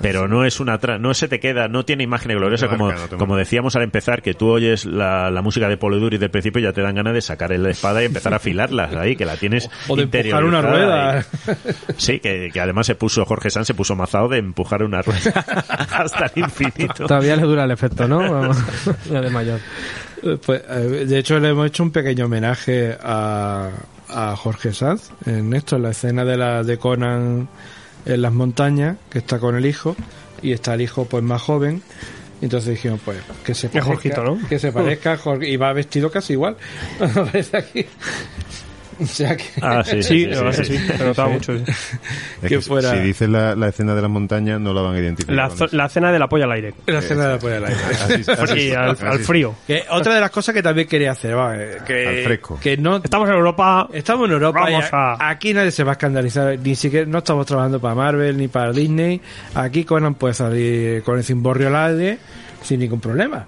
Pero no es una tra no se te queda, no tiene imagen gloriosa como, no como decíamos al empezar, que tú oyes la, la música de Polo Duri del principio y ya te dan ganas de sacar la espada y empezar a afilarlas ahí, que la tienes O de empujar una rueda. y- Sí, que, que además se puso, Jorge Sanz se puso mazado de empujar una rueda hasta el infinito. Todavía le dura el efecto, ¿no? Vamos, ya de mayor. Pues, eh, de hecho, le hemos hecho un pequeño homenaje a, a Jorge Sanz en esto, en la escena de la de Conan en las montañas, que está con el hijo, y está el hijo pues más joven. Entonces dijimos, pues, que se parezca, Jorgito, ¿no? que se parezca Jorge, y va vestido casi igual. Aquí. O sea que, Ah, sí, Sí, sí, la notaba mucho. sí. Es que que fuera- Si dices la, la escena de las montañas, no la van a identificar. La, la cena de la polla al aire. la escena de la polla al aire. Así- así- Sí, al, así- al frío. Que otra de las cosas que también quería hacer, va, eh, que, Al fresco. que no Estamos en Europa. estamos en Europa Vamos y a- a- aquí nadie se va a escandalizar, ni siquiera no estamos trabajando para Marvel ni para Disney. Aquí Conan puede salir con el cimborrio al aire sin ningún problema.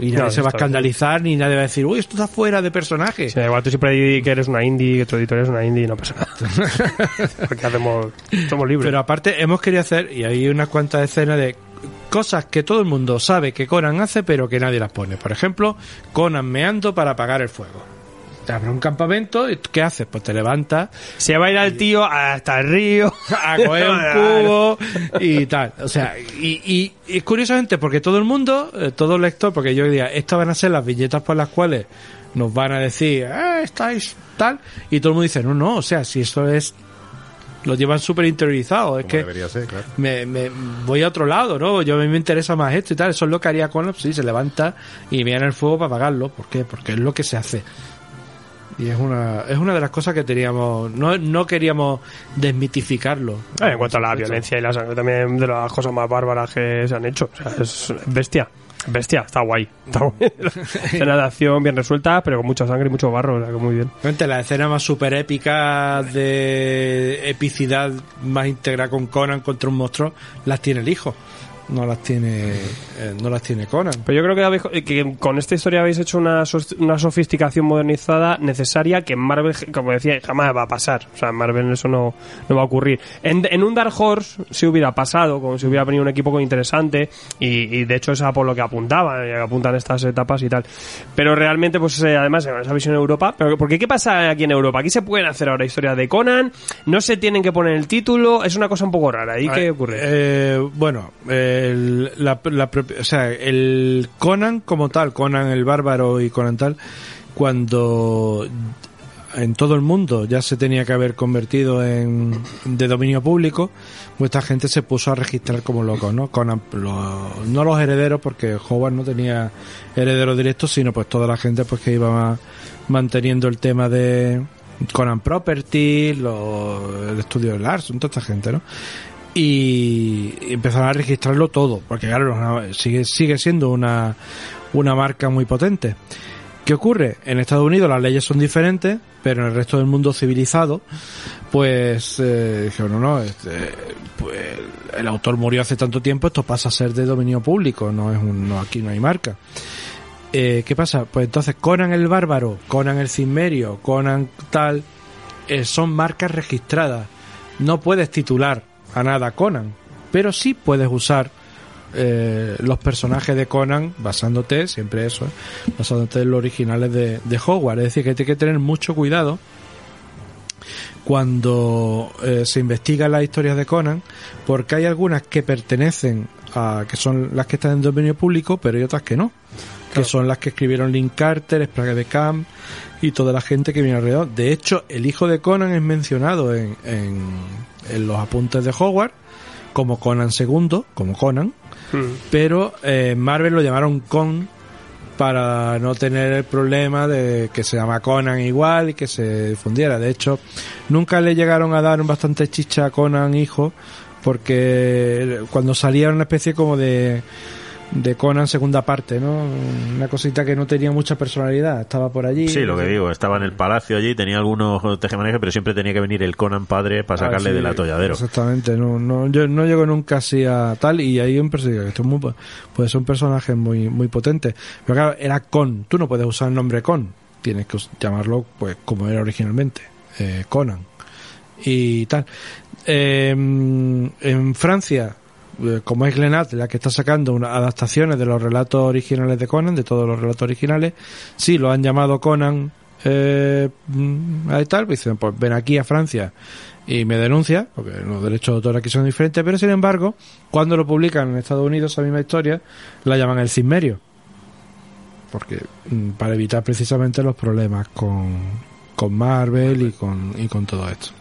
Y nadie No, se va a bien. escandalizar ni nadie va a decir, uy, esto está fuera de personaje. Sí, igual, tú siempre di que eres una indie, que tu editorial es una indie y no pasa nada. Porque hacemos, somos libres. Pero aparte hemos querido hacer, y hay unas cuantas escenas de cosas que todo el mundo sabe que Conan hace, pero que nadie las pone. Por ejemplo, Conan meando para apagar el fuego. Te abre un campamento, y ¿qué haces? Pues te levantas Se va a ir al tío hasta el río. a coger un cubo y tal. O sea, y, y, y curiosamente, porque todo el mundo, eh, todo el lector, porque yo diría, estas van a ser las viñetas por las cuales nos van a decir, eh, estáis tal, y todo el mundo dice, no, no, o sea, si eso es, lo llevan súper interiorizado, es Como que debería ser, claro. me, me voy a otro lado, ¿no? Yo a mí me interesa más esto y tal, eso es lo que haría Conan, pues sí, se levanta y viene el fuego para apagarlo, ¿por qué? Porque es lo que se hace. Y es una, es una de las cosas que teníamos, no, no queríamos desmitificarlo. Eh, en cuanto a la violencia y la sangre, también de las cosas más bárbaras que se han hecho. O sea, es bestia. Bestia, está guay. Está guay. Escena de acción bien resuelta, pero con mucha sangre y mucho barro. O sea, que muy bien. La escena más super épica de epicidad más íntegra con Conan contra un monstruo las tiene el hijo. No las tiene, eh, no las tiene Conan. Pero yo creo que, habéis- que con esta historia habéis hecho una, una sofisticación modernizada necesaria que en Marvel, como decía, jamás va a pasar. O sea, en Marvel eso no, no va a ocurrir. En, en un Dark Horse si hubiera pasado, como si hubiera venido un equipo interesante, y, y de hecho es a por lo que apuntaba, y apuntan estas etapas y tal. Pero realmente, pues eh, además, esa visión en Europa, pero porque ¿qué pasa aquí en Europa? Aquí se pueden hacer ahora historias de Conan, no se tienen que poner el título, es una cosa un poco rara. ¿Y qué ocurre? Eh, bueno, el, la, la o sea, el Conan como tal, Conan el bárbaro y Conan tal, cuando en todo el mundo ya se tenía que haber convertido en de dominio público, pues gente se puso a registrar como locos, ¿no? Conan, lo- no los herederos, porque Howard no tenía herederos directos, sino pues toda la gente pues que iba ma- manteniendo el tema de Conan Property, lo- el estudio de Larson, toda esta gente, ¿no? Y empezaron a registrarlo todo, porque claro, sigue, sigue siendo una, una marca muy potente. ¿Qué ocurre? En Estados Unidos las leyes son diferentes, pero en el resto del mundo civilizado, pues eh, dijeron, no, no, este, pues, el autor murió hace tanto tiempo, esto pasa a ser de dominio público, no es un, no, aquí no hay marca. Eh, ¿Qué pasa? Pues entonces Conan el Bárbaro, Conan el Cimmerio, Conan tal, eh, son marcas registradas. No puedes titular a nada Conan, pero sí puedes usar eh, los personajes de Conan basándote, siempre eso, ¿eh? basándote en los originales de, de Hogwarts. Es decir, que hay que tener mucho cuidado cuando eh, se investigan las historias de Conan, porque hay algunas que pertenecen a, que son las que están en dominio público, pero hay otras que no, que son las que escribieron Link Carter, Sprague de Camp y toda la gente que viene alrededor. De hecho, el hijo de Conan es mencionado en, en, en los apuntes de Hogwarts como Conan II, como Conan, Mm. pero eh, Marvel lo llamaron Con para no tener el problema de que se llama Conan igual y que se difundiera. De hecho, nunca le llegaron a dar bastante chicha a Conan hijo porque cuando salía era una especie como de de Conan segunda parte, ¿no? Una cosita que no tenía mucha personalidad, estaba por allí. Sí, lo que digo, estaba en el palacio allí, tenía algunos tejemanejes, pero siempre tenía que venir el Conan padre para sacarle Ah, sí, del atolladero. Exactamente, no, no, yo no llego nunca así a tal y un personaje que esto es muy, po- puede ser un personaje muy, muy potente. Pero claro, era con, tú no puedes usar el nombre con, tienes que llamarlo pues como era originalmente, eh, Conan y tal. Eh, en Francia, como es Glenat la que está sacando unas adaptaciones de los relatos originales de Conan, de todos los relatos originales, sí lo han llamado Conan eh, mm, tal, pues dicen, pues ven aquí a Francia y me denuncia, porque los derechos de autor aquí son diferentes, pero sin embargo, cuando lo publican en Estados Unidos, esa misma historia, la llaman el Cismerio. Porque, mm, para evitar precisamente los problemas con, con Marvel y con, y con todo esto.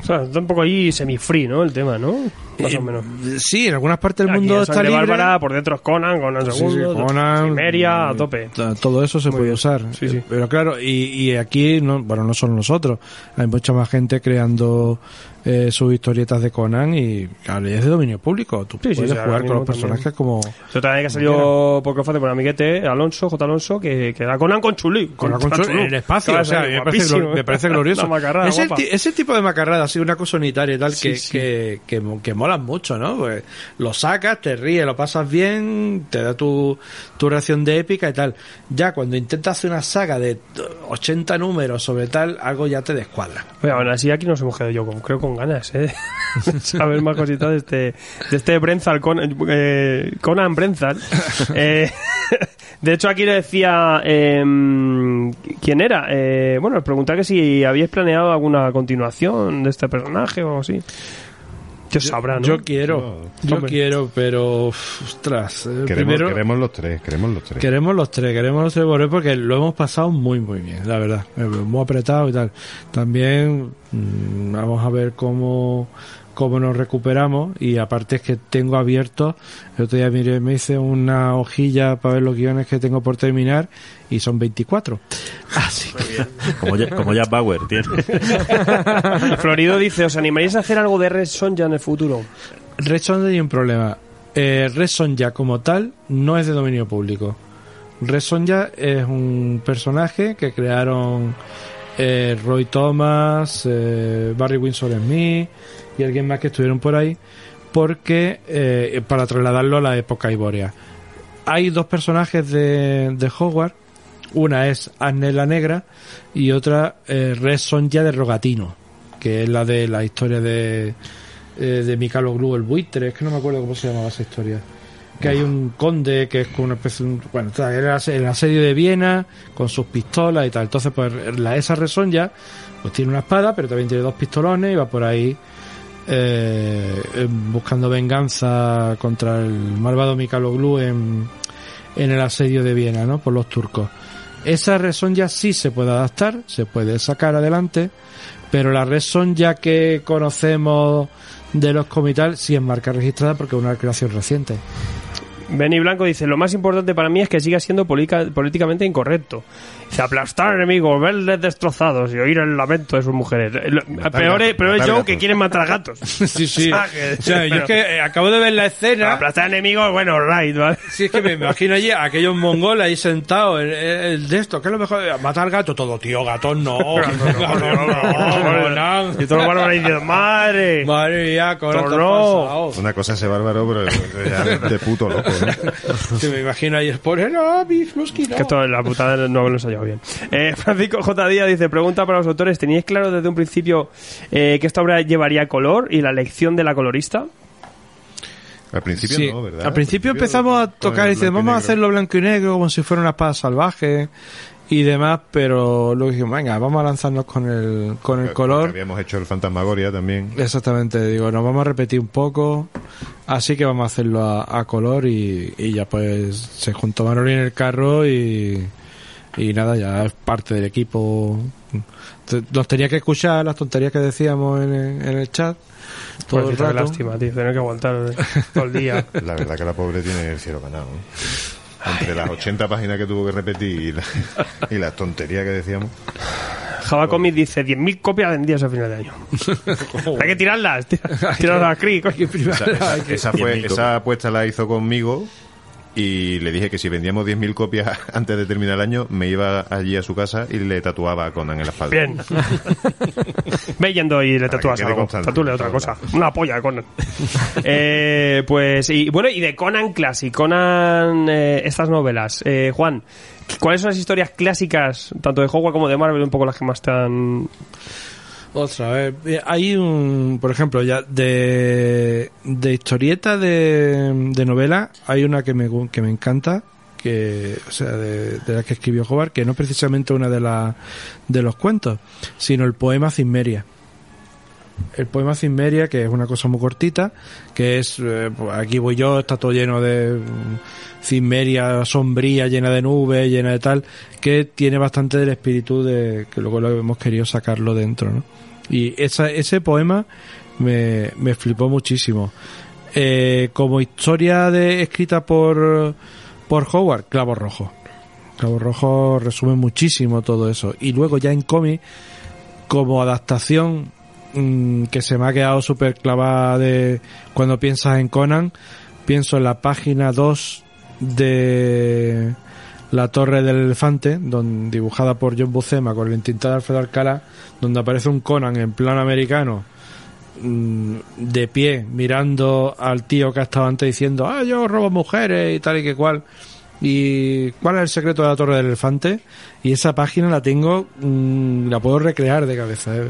O sea, está un poco ahí semi-free, ¿no? El tema, ¿no? Más Eh, o menos. Sí, en algunas partes del Aquí mundo está libre. Bárbara, por dentro es Conan, Conan Sí, sí, Conan, a eh, tope. Todo eso se Muy puede bien. usar. Sí, sí. Eh, Pero claro, y, y aquí, no, bueno, no solo nosotros, hay mucha más gente creando eh, sus historietas de Conan y claro, es de dominio público. Tú Sí, puedes sí, jugar con los personajes también. como... Esto también que salió porque fue por amiguete, Alonso, J. Alonso, que, que era Conan con Chuli. Con la consola en el espacio, Claro, o sea, me parece, me parece glorioso. Macarrada, es el guapa. ti- ese tipo de macarrada, así una cosa unitaria y tal, Sí, que, sí. Que, que, que molan mucho, ¿no? Pues lo sacas, te ríes, lo pasas bien, te da tu, tu reacción de épica y tal. Ya cuando intentas hacer una saga de 80 números sobre tal, algo ya te descuadra. Oye, aún así aquí nos hemos quedado yo con, creo con ganas, ¿eh? Saber más cositas de este, de este Brenzal, Conan, eh, Conan Brenzal. Eh, de hecho, aquí le decía em, quién era. Eh, bueno, os preguntaba que si habíais planeado alguna continuación de este personaje o así. Yo sabrá, ¿no? Yo quiero, yo Hombre. quiero, pero ostras, eh, Queremos, primero queremos los tres, queremos los tres. queremos los tres, queremos los tres volver porque lo hemos pasado muy muy bien, la verdad, Eh, muy apretado y tal. También mm, vamos a ver cómo cómo nos recuperamos y aparte es que tengo abierto, el otro día miré, me hice una hojilla para ver los guiones que tengo por terminar y son 24. Así que Como, ya- como Jack Bauer tiene. Florido dice, ¿os animaríais a hacer algo de Red Sonja en el futuro? Red Sonja hay un problema. Eh, Red Sonja como tal no es de dominio público. Red Sonja es un personaje que crearon eh, Roy Thomas, eh, Barry Windsor Smith y alguien más que estuvieron por ahí porque eh, para trasladarlo a la época iboria. Hay dos personajes de, de Hogwarts. Una es Agnes la Negra y otra eh, de Rogatino, que es la de la historia de, eh, de Mikalo Glu, el buitre, es que no me acuerdo cómo se llamaba esa historia. Que hay un conde que es como una especie de... Bueno, era el asedio de Viena con sus pistolas y tal. Entonces, pues la, esa resonja pues tiene una espada, pero también tiene dos pistolones y va por ahí eh, buscando venganza contra el malvado Mikalo Glu en, en el asedio de Viena, ¿no? Por los turcos. Esa resonja sí se puede adaptar, se puede sacar adelante, pero la resonja que conocemos de los comital sí es marca registrada porque es una creación reciente. Benny Blanco dice, lo más importante para mí es que siga siendo políticamente incorrecto. Dice, aplastar enemigos, verles destrozados y oír el lamento de sus mujeres. Eh, peor es, gatos, peor es Joe que quieren matar gatos. Sí, sí. O sea, que- O sea, yo es que eh, acabo de ver la escena. Aplastar enemigos, bueno, right, ¿vale? Sí, es que me imagino allí a aquellos mongoles ahí sentados, el, el de esto, ¿qué es lo mejor? Matar gato, todo, tío, gatos no. Gatos no, no, no. Y todos los bárbaros diciendo, madre. Madre mía, con Todo no. Una cosa ese bárbaro, pero ya de puto loco, Sí, me imagino ahí el pobre, no, mis mosquitos. Que esto, la putada no lo he ensayado bien. Eh, Francisco J. Díaz dice, pregunta para los autores, ¿teníais claro desde un principio eh, que esta obra llevaría color y la elección de la colorista? Al principio Sí, no, ¿verdad? al principio empezamos a tocar y dice, vamos a hacerlo blanco y negro como si fuera una espada salvaje y demás, pero luego dijimos, venga, vamos a lanzarnos con el, con el color. Habíamos hecho el Fantasmagoria también. Exactamente, digo, nos vamos a repetir un poco, así que vamos a hacerlo a, a color y, y ya pues se juntó Manoli en el carro y, y nada, ya es parte del equipo. Nos tenía que escuchar las tonterías que decíamos en, el- en el chat todo el Pobrecita, qué rato. lástima, tío, tener que aguantar todo el día. La verdad que la pobre tiene el cielo ganado. ¿eh? Entre las 80 páginas que tuvo que repetir y, la- y las tonterías que decíamos. Java Comics dice 10.000 copias vendidas a final de año. Hay que tirarlas, tira- tirarlas a coño. Esa, esa- esa fue, 10.000 esa apuesta la hizo conmigo y le dije que si vendíamos 10.000 copias antes de terminar el año, me iba allí a su casa y le tatuaba a Conan en la espalda. Bien. Ve yendo y le quede algo. Tatúle otra cosa. Una polla de Conan. eh, pues, y bueno, y de Conan Classic, Conan, eh, estas novelas. Eh, Juan, ¿cuáles son las historias clásicas, tanto de Hogwarts como de Marvel, un poco las que más te han... Otra vez. Eh, Hay un, por ejemplo, ya de, de historieta de, de novela, hay una que me, que me encanta, que, o sea, de, de la que escribió Hobart, que no es precisamente una de, la, de los cuentos, sino el poema Cimmeria. El poema Cimmeria, que es una cosa muy cortita, que es, eh, pues aquí voy yo, está todo lleno de mm, Cimmeria sombría, llena de nubes, llena de tal, que tiene bastante del espíritu de que luego lo hemos querido sacarlo dentro, ¿no? Y esa, ese poema me, me flipó muchísimo. Eh, como historia de, escrita por, por Howard, Clavo Rojo. Clavo Rojo resume muchísimo todo eso. Y luego ya en cómic, como adaptación mm, que se me ha quedado súper clavada de cuando piensas en Conan, pienso en la página 2 de La Torre del Elefante, don, dibujada por John Buscema con el intintado de Alfredo Alcalá, donde aparece un Conan en plano americano mm, de pie mirando al tío que estaba antes diciendo ah yo robo mujeres y tal y que cual y cuál es el secreto de la torre del elefante y esa página la tengo mm, la puedo recrear de cabeza es,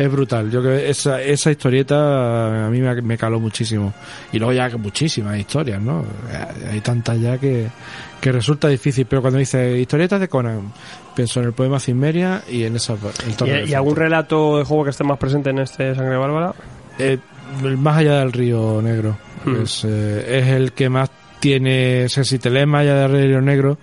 es brutal. Yo creo que esa, esa historieta a mí me, me caló muchísimo. Y luego ya que muchísimas historias no hay tantas ya que, que resulta difícil. Pero cuando dice historietas de Conan pienso en el poema Cimmeria y en esa el ¿Y, y algún relato de juego que esté más presente en este Sangre Bárbara? Eh, más allá del río negro. Hmm. es, eh, es el que más tiene o sea, si te lees más allá del río negro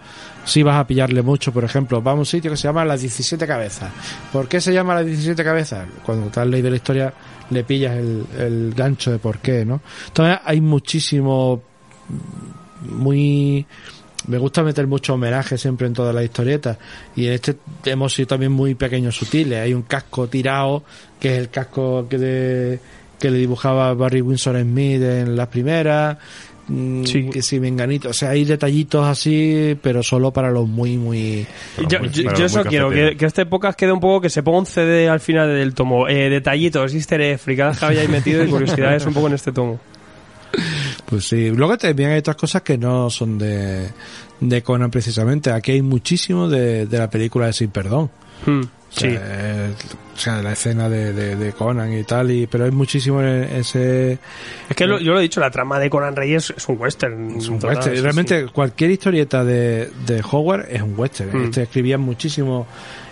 sí vas a pillarle mucho por ejemplo va a un sitio que se llama las 17 cabezas ¿por qué se llama las 17 cabezas? cuando te has leído la historia le pillas el, gancho de por qué ¿no? entonces hay muchísimo muy me gusta meter mucho homenaje siempre en todas las historietas y en este hemos sido también muy pequeños sutiles hay un casco tirado que es el casco que, de- que le dibujaba Barry Winsor Smith en las primeras mm, Sí. que si menganito o sea hay detallitos así pero solo para los muy muy Yo, muy- yo- pero yo muy eso quiero, que, que este podcast quede un poco que se ponga un CD al final del tomo. Eh, detallitos, easter eggs, fricadas que habíais metido y curiosidades un poco en este tomo. Pues sí, luego también hay otras cosas que no son de, de Conan precisamente. Aquí hay muchísimo de, de la película de Sin Perdón. Hmm, O sea, sí. eh, o sea, la escena de, de, de Conan y tal, y, pero hay muchísimo en ese... Es que lo- yo lo he dicho, la trama de Conan Reyes es un western. es un total, western. Realmente sí. cualquier historieta de, de Howard es un western. Mm. Este escribía muchísimo,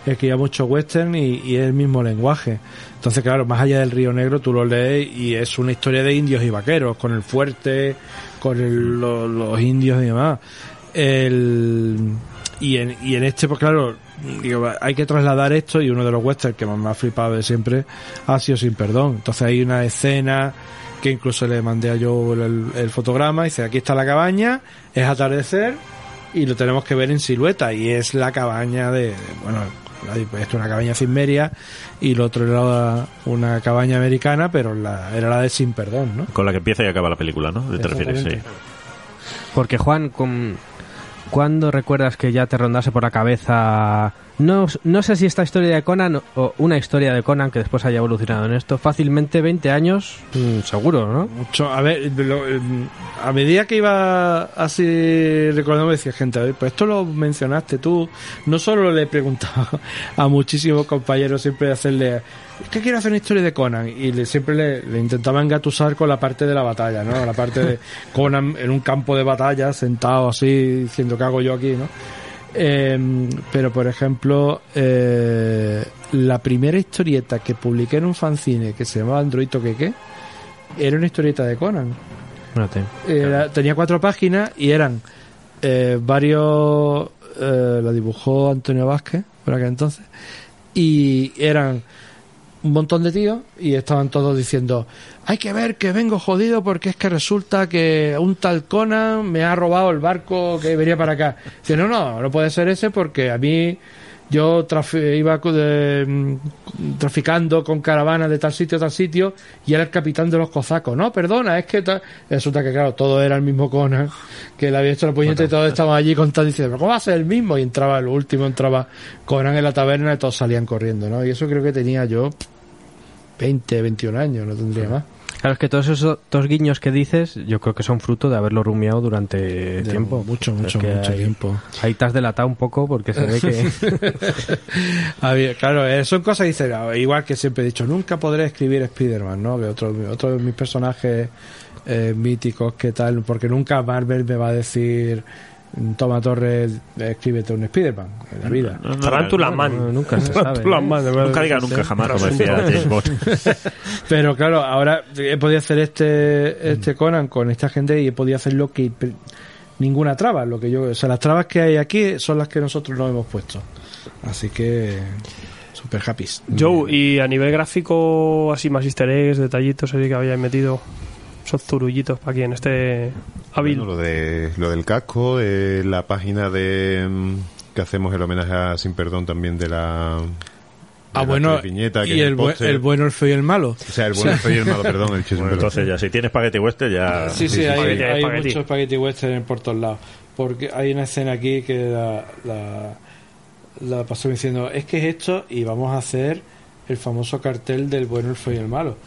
escribía mucho western y, y es el mismo lenguaje. Entonces, claro, más allá del Río Negro tú lo lees y es una historia de indios y vaqueros, con el fuerte, con el- lo- los indios y demás. El, y, en, y en este, pues claro, digo, hay que trasladar esto y uno de los westerns que más me ha flipado de siempre ha sido Sin Perdón. Entonces hay una escena que incluso le mandé a yo el, el fotograma, dice, aquí está la cabaña, es atardecer y lo tenemos que ver en silueta y es la cabaña de, de- bueno, esto es una cabaña Cimmeria y lo otro era una cabaña americana, pero la, era la de Sin Perdón, ¿no? Con la que empieza y acaba la película, ¿no? ¿Te refieres? Sí. Porque Juan, con- ¿cuándo recuerdas que ya te rondase por la cabeza? No, no sé si esta historia de Conan o una historia de Conan que después haya evolucionado en esto, fácilmente 20 años, mm, seguro, ¿no? Mucho, a ver, em, a medida que iba así recordando, me decía gente, a ver, pues esto lo mencionaste tú. No solo le he preguntado a muchísimos compañeros siempre hacerle, que quiero hacer una historia de Conan. Y le, siempre le, le intentaba engatusar con la parte de la batalla, ¿no? La parte de Conan en un campo de batalla, sentado así, diciendo, ¿qué hago yo aquí, no? Em, pero por ejemplo, eh, la primera historieta que publiqué en un fanzine que se llamaba Androito Queque era una historieta de Conan. Era- tenía cuatro páginas y eran eh, varios. eh, la dibujó Antonio Vázquez por aquel entonces. Y eran un montón de tíos y estaban todos diciendo: Hay que ver que vengo jodido porque es que resulta que un tal Conan me ha robado el barco que venía para acá. Dice: No, no, no puede ser ese porque a mí. Yo iba de- mm, traficando con caravanas de tal sitio a tal sitio y era el capitán de los cosacos. No, perdona, es que tal... resulta que claro, todo era el mismo Conan, que le había hecho la puñeta y todos estaban allí contando diciendo, "¿Pero ¿cómo va a ser el mismo? Y entraba el último, entraba Conan en la taberna y todos salían corriendo, ¿no? Y eso creo que tenía yo 20, 21 años, no tendría más. Claro, es que todos esos dos guiños que dices, yo creo que son fruto de haberlo rumiado durante De tiempo. Mucho, Es mucho, que mucho ahí- tiempo. Ahí te has delatado un poco porque se ve que... Había- claro, eh, son cosas, dice, igual que siempre he dicho, nunca podré escribir Spider-Man, ¿no? Que otro, otro de mis personajes eh, míticos, que tal, porque nunca Marvel me va a decir, Toma Torres, escríbete un Spiderman en la vida. No, no, Tarántula no, Man. no, nunca se sabe, ¿eh? Man. Nunca diga nunca jamás, como decía James Bond. Pero claro, ahora he podido hacer este este Conan con esta gente y he podido hacer lo que ninguna traba, lo que yo, o sea, las trabas que hay aquí son las que nosotros nos hemos puesto. Así que super happy. Joe, y a nivel gráfico, así más easter eggs, detallitos así que habíais metido, esos zurullitos para quien esté hábil. Bueno, lo, de, lo del casco, eh, la página de mm, que hacemos el homenaje a Sin Perdón también de la... de Ah, la bueno, viñeta, que y el, bu- póster. el bueno, el feo y el malo. O sea, el bueno, el feo y el malo, perdón, el. Bueno, entonces ya, si tienes Spaghetti Western ya... Sí, sí, sí, hay, Spaghetti, hay spaghetti. mucho spaghetti western por todos lados. Porque hay una escena aquí que la, la, la pasó diciendo, es que es esto y vamos a hacer el famoso cartel del bueno, el feo y el malo.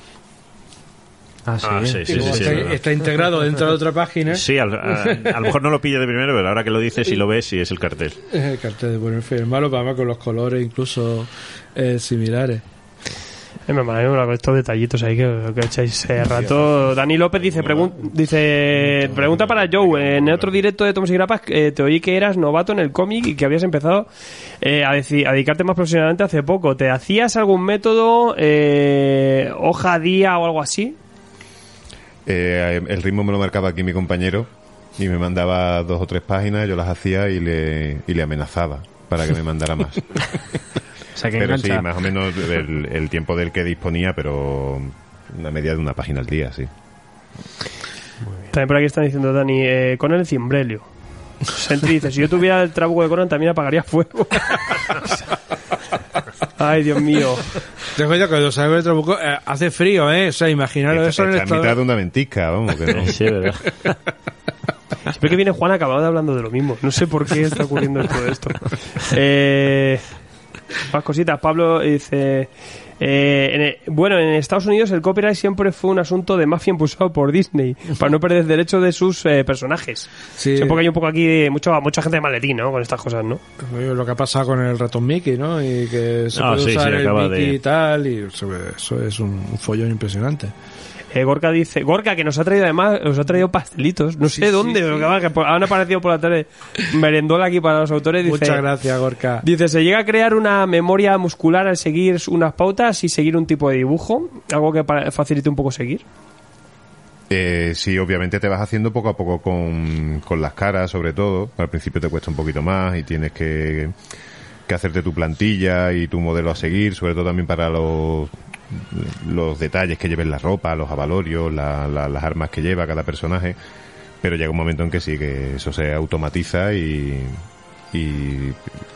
Ah, sí. Ah, sí, Y sí, como sí, sí, está, integrado dentro de otra página, Sí, al- a, a lo mejor no lo pillo de primero, pero ahora que lo dices, si lo ves, sí es el cartel. es el cartel del bueno, y el malo, además con los colores incluso eh, similares. Eh, me con estos detallitos ahí que, que echáis eh, rato. Dani López dice, pregun- dice pregunta para Joe. En otro directo de Tomos y Grapas eh, te oí que eras novato en el cómic y que habías empezado eh, a, a dedicarte más profesionalmente hace poco. ¿Te hacías algún método, eh, hoja día o algo así? Eh, el ritmo me lo marcaba aquí mi compañero y me mandaba dos o tres páginas, yo las hacía y le, y le amenazaba para que me mandara más. O sea, que pero engancha. sí, más o menos el, el tiempo del que disponía, pero una media de una página al día, sí. También por aquí están diciendo Dani, eh, con el cimbrelio. Sentry dice, si yo tuviera el trabuco de Conan también apagaría fuego. Ay, Dios mío. Tengo ya cuando salgo del trabuco, eh, hace frío, ¿eh? O sea, imaginaros Está, eso en el en mitad de una ventisca, vamos, que no. Sí, verdad. Siempre que viene Juan acabado de hablando de lo mismo. No sé por qué está ocurriendo todo esto. Eh, más cositas. Pablo dice... eh, en bueno, en Estados Unidos el copyright siempre fue un asunto de mafia impulsado por Disney para no perder derechos de sus eh, personajes. Sí. Siempre que hay un poco aquí de mucho, mucha gente de maletín, ¿no? Con estas cosas, ¿no? Lo que ha pasado con el ratón Mickey, ¿no? Y que se Ah, puede sí, usar sí, el Mickey de- y tal, y eso, es un follón impresionante. Eh, Gorka dice, Gorka que nos ha traído además, nos ha traído pastelitos, no sé dónde, pero que va, que han aparecido por la tarde, merendola aquí para los autores, dice, Muchas gracias, Gorka. dice, se llega a crear una memoria muscular al seguir unas pautas y seguir un tipo de dibujo, algo que facilite un poco seguir. Eh, sí, obviamente te vas haciendo poco a poco con, con las caras, sobre todo. Al principio te cuesta un poquito más y tienes que, que hacerte tu plantilla y tu modelo a seguir, sobre todo también para los, los detalles que lleven la ropa, los avalorios, la- la- las armas que lleva cada personaje. Pero llega un momento en que sí, que eso se automatiza y, y,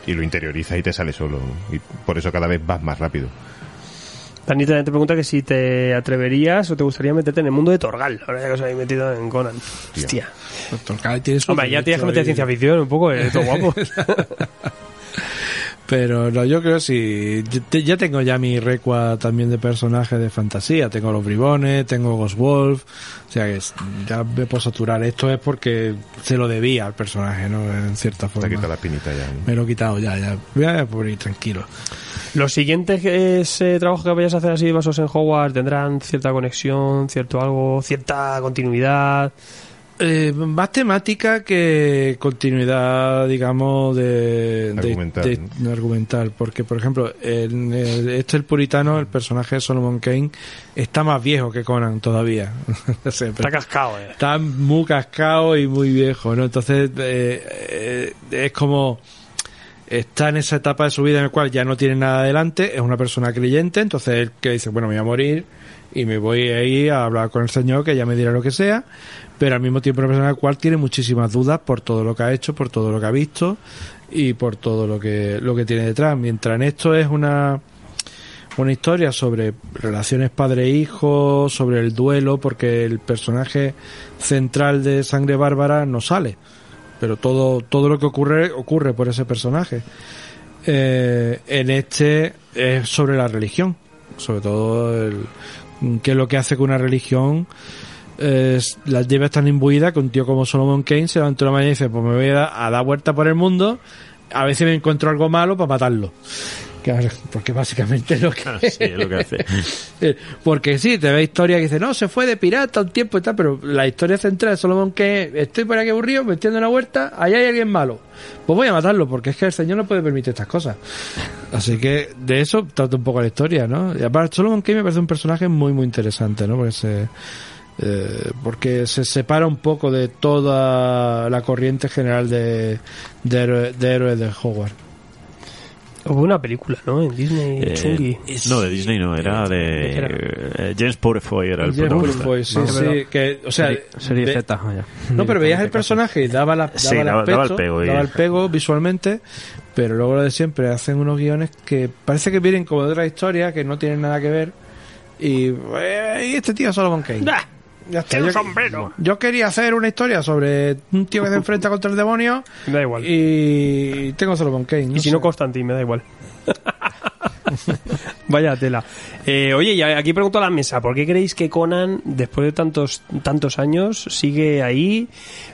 y lo interioriza y te sale solo. Y por eso cada vez vas más rápido. Dani también te pregunta que si te atreverías o te gustaría meterte en el mundo de Torgal, ahora ya que os habéis metido en Conan. Hostia. tiene su Hombre, ya tienes que meter ahí. ciencia ficción un poco, eh, todo guapo. Pero no, yo creo que sí. Yo te- Ya tengo ya mi recua también de personajes de fantasía. Tengo los bribones, tengo Ghost Wolf. O sea que ya me puedo saturar. Esto es porque se lo debía al personaje, ¿no? En cierta Te forma. quita la espinita ya. ¿no? Me lo he quitado ya, ya. Voy a por ir tranquilo. Los siguientes eh, trabajos que vayas a hacer así basados en Hogwarts tendrán cierta conexión, cierto algo, cierta continuidad. Eh, más temática que continuidad, digamos, de, de- Argumental, de- ¿no? de argumental. Porque, por ejemplo, en el- este el puritano, el personaje de Solomon Kane, está más viejo que Conan todavía. Está cascado, eh. está muy cascado y muy viejo, ¿no? Entonces, eh, eh, es como está en esa etapa de su vida en la cual ya no tiene nada adelante, es una persona creyente, entonces él que dice, bueno, me voy a morir y me voy a ir a hablar con el Señor, que ya me dirá lo que sea, pero al mismo tiempo una persona cual tiene muchísimas dudas por todo lo que ha hecho, por todo lo que ha visto y por todo lo que, lo que tiene detrás. Mientras en esto es una, una historia sobre relaciones padre-hijo, sobre el duelo, porque el personaje central de Sangre Bárbara no sale, pero todo, todo lo que ocurre ocurre por ese personaje. Eh, en este es sobre la religión, sobre todo el, qué es lo que hace que una religión es, la lleva tan imbuida que un tío como Solomon Kane se levanta una mañana y dice, pues me voy a, dar- a dar vuelta por el mundo, a ver si me encuentro algo malo para matarlo. Claro, porque básicamente lo que... Ah, sí, lo que hace. Eh, Porque sí, te ve historia que dice, no, se fue de pirata un tiempo y tal, pero la historia central de Solomon que estoy por aquí aburrido, me entiendo en la huerta, allá hay alguien malo. Pues voy a matarlo, porque es que el señor no puede permitir estas cosas. Así que de eso trata un poco la historia, ¿no? Y aparte, Solomon Kane me parece un personaje muy, muy interesante, ¿no? Porque se, eh, porque se separa un poco de toda la corriente general de, de, héroe- de héroes de Hogwarts. Hubo una película, ¿no? En Disney, Eh, Chungi. no, de Disney no, era de... ¿De qué era? eh, James Purefoy era el James protagonista. Purefoy, sí, sí, que, o sea, Serie, serie ve- Z, vaya. No, pero veías el personaje y daba, la, daba, Sí, el daba- el pego y- daba el pego visualmente, pero luego lo de siempre, hacen unos guiones que parece que vienen como de otra historia, que no tienen nada que ver, y, eh, y este tío es Solomon Kane. Ya está. Yo, sombrero. yo quería hacer una historia sobre un tío que se enfrenta contra el demonio Me da igual. y tengo Solomon Kane. Y si sé. no, Constantine, me da igual. Vaya tela. Eh, oye, y aquí pregunto a la mesa, ¿por qué creéis que Conan, después de tantos, tantos años, sigue ahí?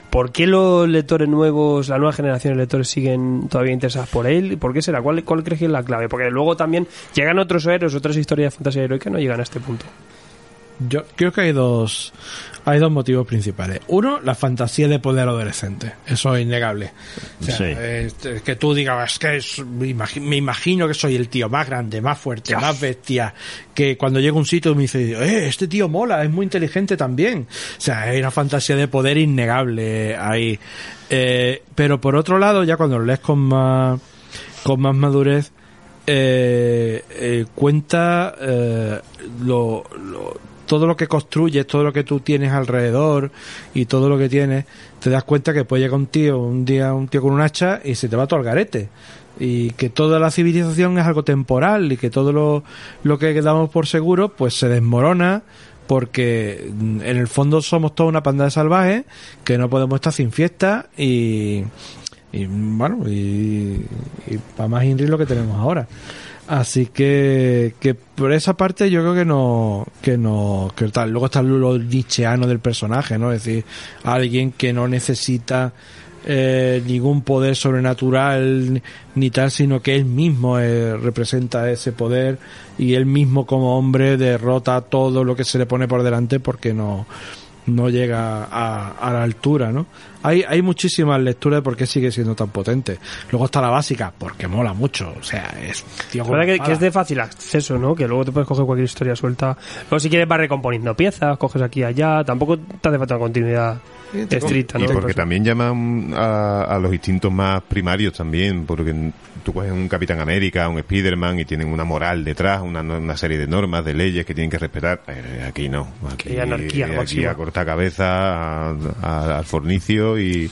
¿Por qué los lectores nuevos, la nueva generación de lectores siguen todavía interesados por él? ¿Por qué será? ¿Cuál, cuál creéis que es la clave? Porque luego también llegan otros héroes, otras historias de fantasía heroica no llegan a este punto. Yo creo que hay dos, hay dos motivos principales. Uno, la fantasía de poder adolescente. Eso es innegable. O sea, Sí. eh, que tú digas, es que es- me imagino que soy el tío más grande, más fuerte, más bestia. Que cuando llego a un sitio me dice, eh, este tío mola, es muy inteligente también. O sea, hay una fantasía de poder innegable ahí. Eh, pero por otro lado, ya cuando lo lees con más, con más madurez, eh, eh, cuenta eh, lo, lo- todo lo que construyes, todo lo que tú tienes alrededor y todo lo que tienes, te das cuenta que puede llegar un tío, un día un tío con un hacha y se te va todo al garete. Y que toda la civilización es algo temporal y que todo lo, lo que damos por seguro pues se desmorona porque mm, en el fondo somos toda una panda de salvajes que no podemos estar sin fiesta y, bueno, y, y para más Inri lo que tenemos ahora. Así que, que por esa parte yo creo que no, que no, que tal. Luego está lo nietzscheano del personaje, ¿no? Es decir, alguien que no necesita eh, ningún poder sobrenatural ni- tal, sino que él mismo eh, representa ese poder y él mismo como hombre derrota todo lo que se le pone por delante porque no, no llega a, a la altura, ¿no? Hay, hay muchísimas lecturas de por qué sigue siendo tan potente. Luego está la básica, porque mola mucho. O sea, es tío La con verdad que, es de fácil acceso, ¿no? Que luego te puedes coger cualquier historia suelta. Luego si quieres vas recomponiendo piezas, coges aquí y allá. Tampoco te hace falta continuidad estricta, Y porque también llaman a, a los instintos más primarios también, porque tú coges un Capitán América, un Spiderman y tienen una moral detrás, una, una serie de normas, de leyes que tienen que respetar. Eh, Aquí no. Aquí, anarquía aquí máxima. a corta cabeza, a- a- al fornicio y,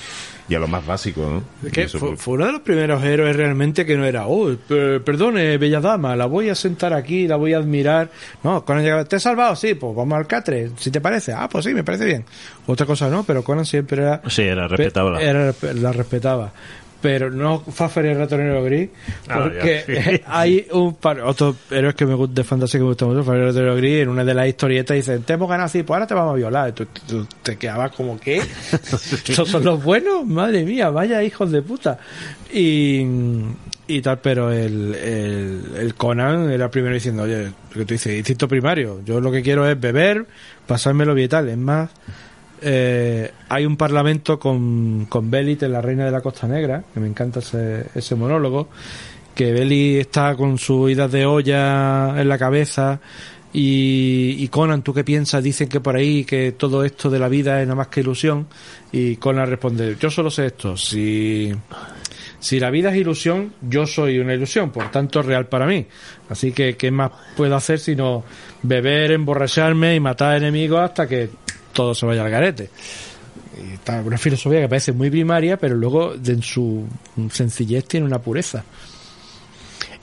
y a lo más básico, ¿no? Es que fue, fue uno de los primeros héroes realmente que no era, oh, per- perdone, bella dama, la voy a sentar aquí, la voy a admirar. No, Conan llegaba, ¿te he salvado? Sí, pues vamos al catre, si te parece. Ah, pues sí, me parece bien. Otra cosa no, pero Conan siempre era... Sí, era respetable. Era, la respetaba. Pero no Faffer el ratonero gris, Ah, porque hay un par, otros héroes que me gustan de fantasía que me gustan mucho, Faffer el ratonero gris, en una de las historietas dicen, te hemos ganado así, pues ahora te vamos a violar. Y tú, tú te quedabas como, ¿qué? ¿Estos son los buenos? Madre mía, vaya hijos de puta. Y, y tal, pero el, el, el Conan era primero diciendo, oye, lo que tú dices, instinto primario, yo lo que quiero es beber, pasármelo bien y tal, es más, eh, hay un parlamento con, con Belit en la Reina de la Costa Negra, que me encanta ese, ese monólogo, que Belit está con su idas de olla en la cabeza y, Conan, ¿tú qué piensas? Dicen que por ahí que todo esto de la vida es nada más que ilusión y Conan responde, yo solo sé esto, si... Si la vida es ilusión, yo soy una ilusión, por tanto real para mí. Así que, ¿qué más puedo hacer sino beber, emborracharme y matar enemigos hasta que todo se vaya al garete? Y está una filosofía que parece muy primaria, pero luego en su sencillez tiene una pureza.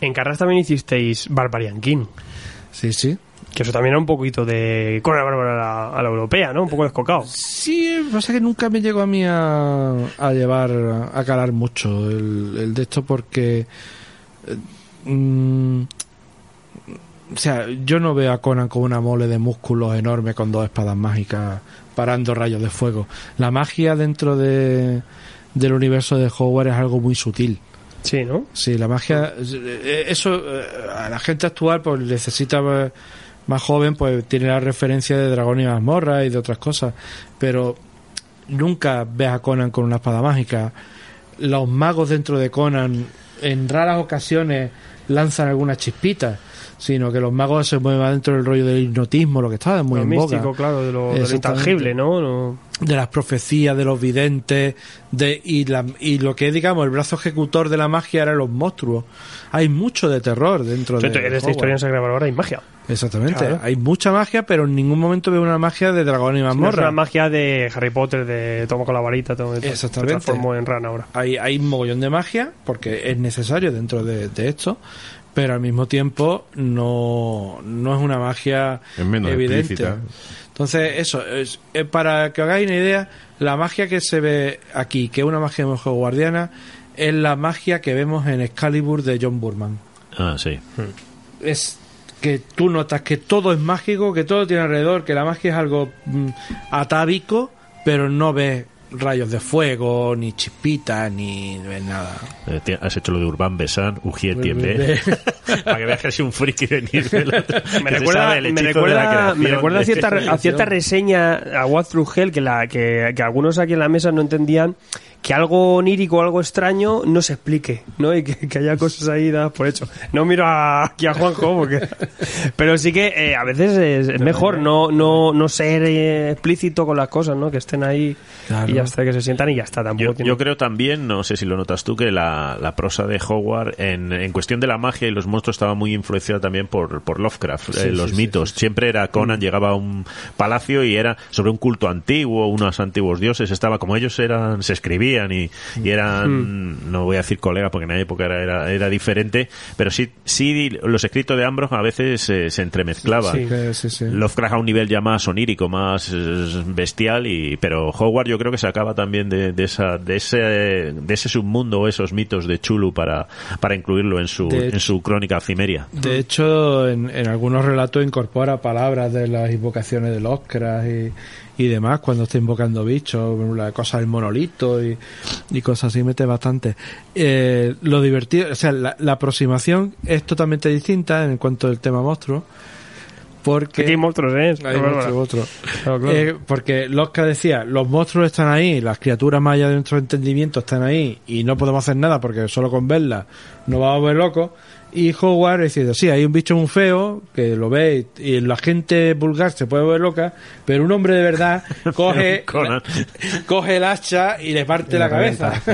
En Carras también hicisteis Barbarian King. Sí, sí. Que eso también era un poquito de Conan el Bárbaro a la, a la europea, ¿no? Un poco descocado. Sí, pasa que nunca me llegó a mí a, a llevar, a calar mucho el, el de esto porque... eh, mm, o sea, yo no veo a Conan con una mole de músculos enorme con dos espadas mágicas parando rayos de fuego. La magia dentro de, del universo de Hogwarts es algo muy sutil. Sí, ¿no? Sí, la magia, eh, eso eh, a la gente actual pues necesita más joven, pues tiene la referencia de Dragón y Mazmorra y de otras cosas, pero nunca ves a Conan con una espada mágica. Los magos dentro de Conan en raras ocasiones lanzan algunas chispitas, sino que los magos se mueven dentro del rollo del hipnotismo, lo que está muy lo en místico, claro, de lo, de lo Exactamente. intangible, ¿no? No- de las profecías, de los videntes, de, y, la, y lo que es, digamos, el brazo ejecutor de la magia eran los monstruos. Hay mucho de terror dentro de, en esta historia en Sacra Bárbara hay magia. Exactamente. Claro. Hay mucha magia, pero en ningún momento veo una magia de dragón y No es mazmorra. una magia de Harry Potter, de tomo con la varita, todo. Exactamente. Se transformó en rana ahora. hay, hay un mogollón de magia, porque es necesario dentro de, de esto, pero al mismo tiempo no, no es una magia Es menos evidente. explícita. Entonces, eso, es, eh, para que hagáis una idea, la magia que se ve aquí, que es una magia de guardiana, es la magia que vemos en Excalibur de John Burman. Ah, sí. Es que tú notas que todo es mágico, que todo tiene alrededor, que la magia es algo mm, atávico, pero no ves rayos de fuego, ni chispitas, ni nada. Eh, has hecho lo de Urban Besan, Ujier Tiembe. Para que veas que soy un friki otro. Me recuerda, me de recuerda, me recuerda a de- cierta, a cierta reseña a What Through Hell que, la, que, que algunos aquí en la mesa no entendían que algo onírico, algo extraño no se explique, ¿no? Y que, que haya cosas ahí dadas por hecho. No miro a- aquí a Juanjo porque... Pero sí que eh, a veces es, es mejor no, no, no ser eh, explícito con las cosas, ¿no? Que estén ahí Claro. y ya está, que se sientan y ya está. Tampoco Yo, tiene- yo creo también, no sé si lo notas tú, que la, la prosa de Howard en, en cuestión de la magia y los monstruos estaba muy influenciada también por, por Lovecraft, Sí, eh, los sí, sí, mitos. Siempre era Conan, llegaba a un palacio y era sobre un culto antiguo, unos antiguos dioses. Estaba como ellos eran, se escribían y, y eran, no voy a decir colegas porque en la época era, era, era diferente, pero sí, sí los escritos de Ambrose a veces eh, se entremezclaban. Sí. Sí, sí. Lovecraft a un nivel ya más onírico, más eh, bestial, y pero Howard yo creo que sacaba también de, de esa de ese de ese submundo esos mitos de Chulu para para incluirlo en su De en su crónica cimeria. De hecho, en, en algunos relatos incorpora palabras de las invocaciones de Oscars y, y demás, cuando está invocando bichos, la cosa del monolito y, y cosas así, mete bastante. Eh, lo divertido, o sea, la, la aproximación es totalmente distinta en cuanto al tema monstruo, porque... Aquí hay monstruos, ¿eh? Hay monstruos, otros. Claro, claro. Eh, porque Losca decía, los monstruos están ahí, las criaturas más allá de nuestro entendimiento están ahí y no podemos hacer nada porque solo con verlas nos vamos a ver locos. Y Howard decía, sí, hay un bicho muy feo que lo ve y, y la gente vulgar se puede ver loca, pero un hombre de verdad coge, coge el hacha y le parte la, cabeza.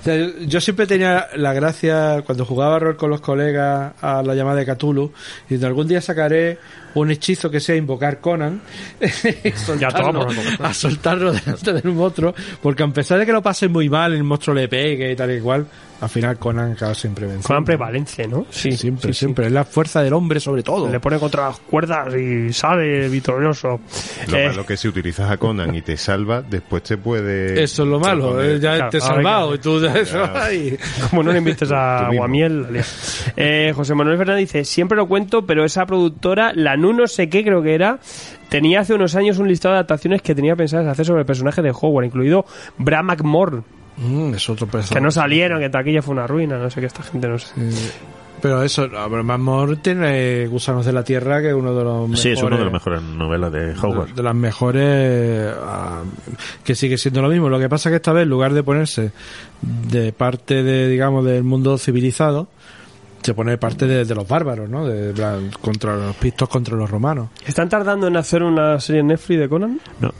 O sea, yo, siempre tenía la gracia cuando jugaba rol con los colegas a la llamada de Cthulhu y algún día sacaré un hechizo que sea invocar Conan y soltarlo, a soltarlo delante de un monstruo porque a pesar de que lo pase muy mal el monstruo le pegue y tal y cual al final Conan acaba siempre venciendo Con prevalencia, ¿no? Sí, siempre sí, sí. siempre es la fuerza del hombre sobre todo Le pone contra las cuerdas y sale victorioso. Lo Eh, malo que si utilizas a Conan y te salva, después te puede... eso es lo malo poner- eh, ya Claro, te he salvado que- y tú eso ay. Como no le invites a. Guamiel. Eh, José Manuel Fernández dice, siempre lo cuento, pero esa productora, la Nu no sé qué creo que era, tenía hace unos años un listado de adaptaciones que tenía pensadas hacer sobre el personaje de Howard, incluido Bram McMorn, Mm, es otro personaje que no salieron, que taquilla fue una ruina, no sé qué esta gente no sé. Pero eso, Mamor tiene Gusanos de la Tierra, que es uno de los mejores. Sí, es una de las mejores novelas de Howard. De las mejores. ah, que sigue siendo lo mismo. Lo que pasa que esta vez, en lugar de ponerse de parte de, digamos, del mundo civilizado, se pone de parte de, de los bárbaros, ¿no? De, contra los pistos contra los romanos. ¿Están tardando en hacer una serie en Netflix de Conan? No,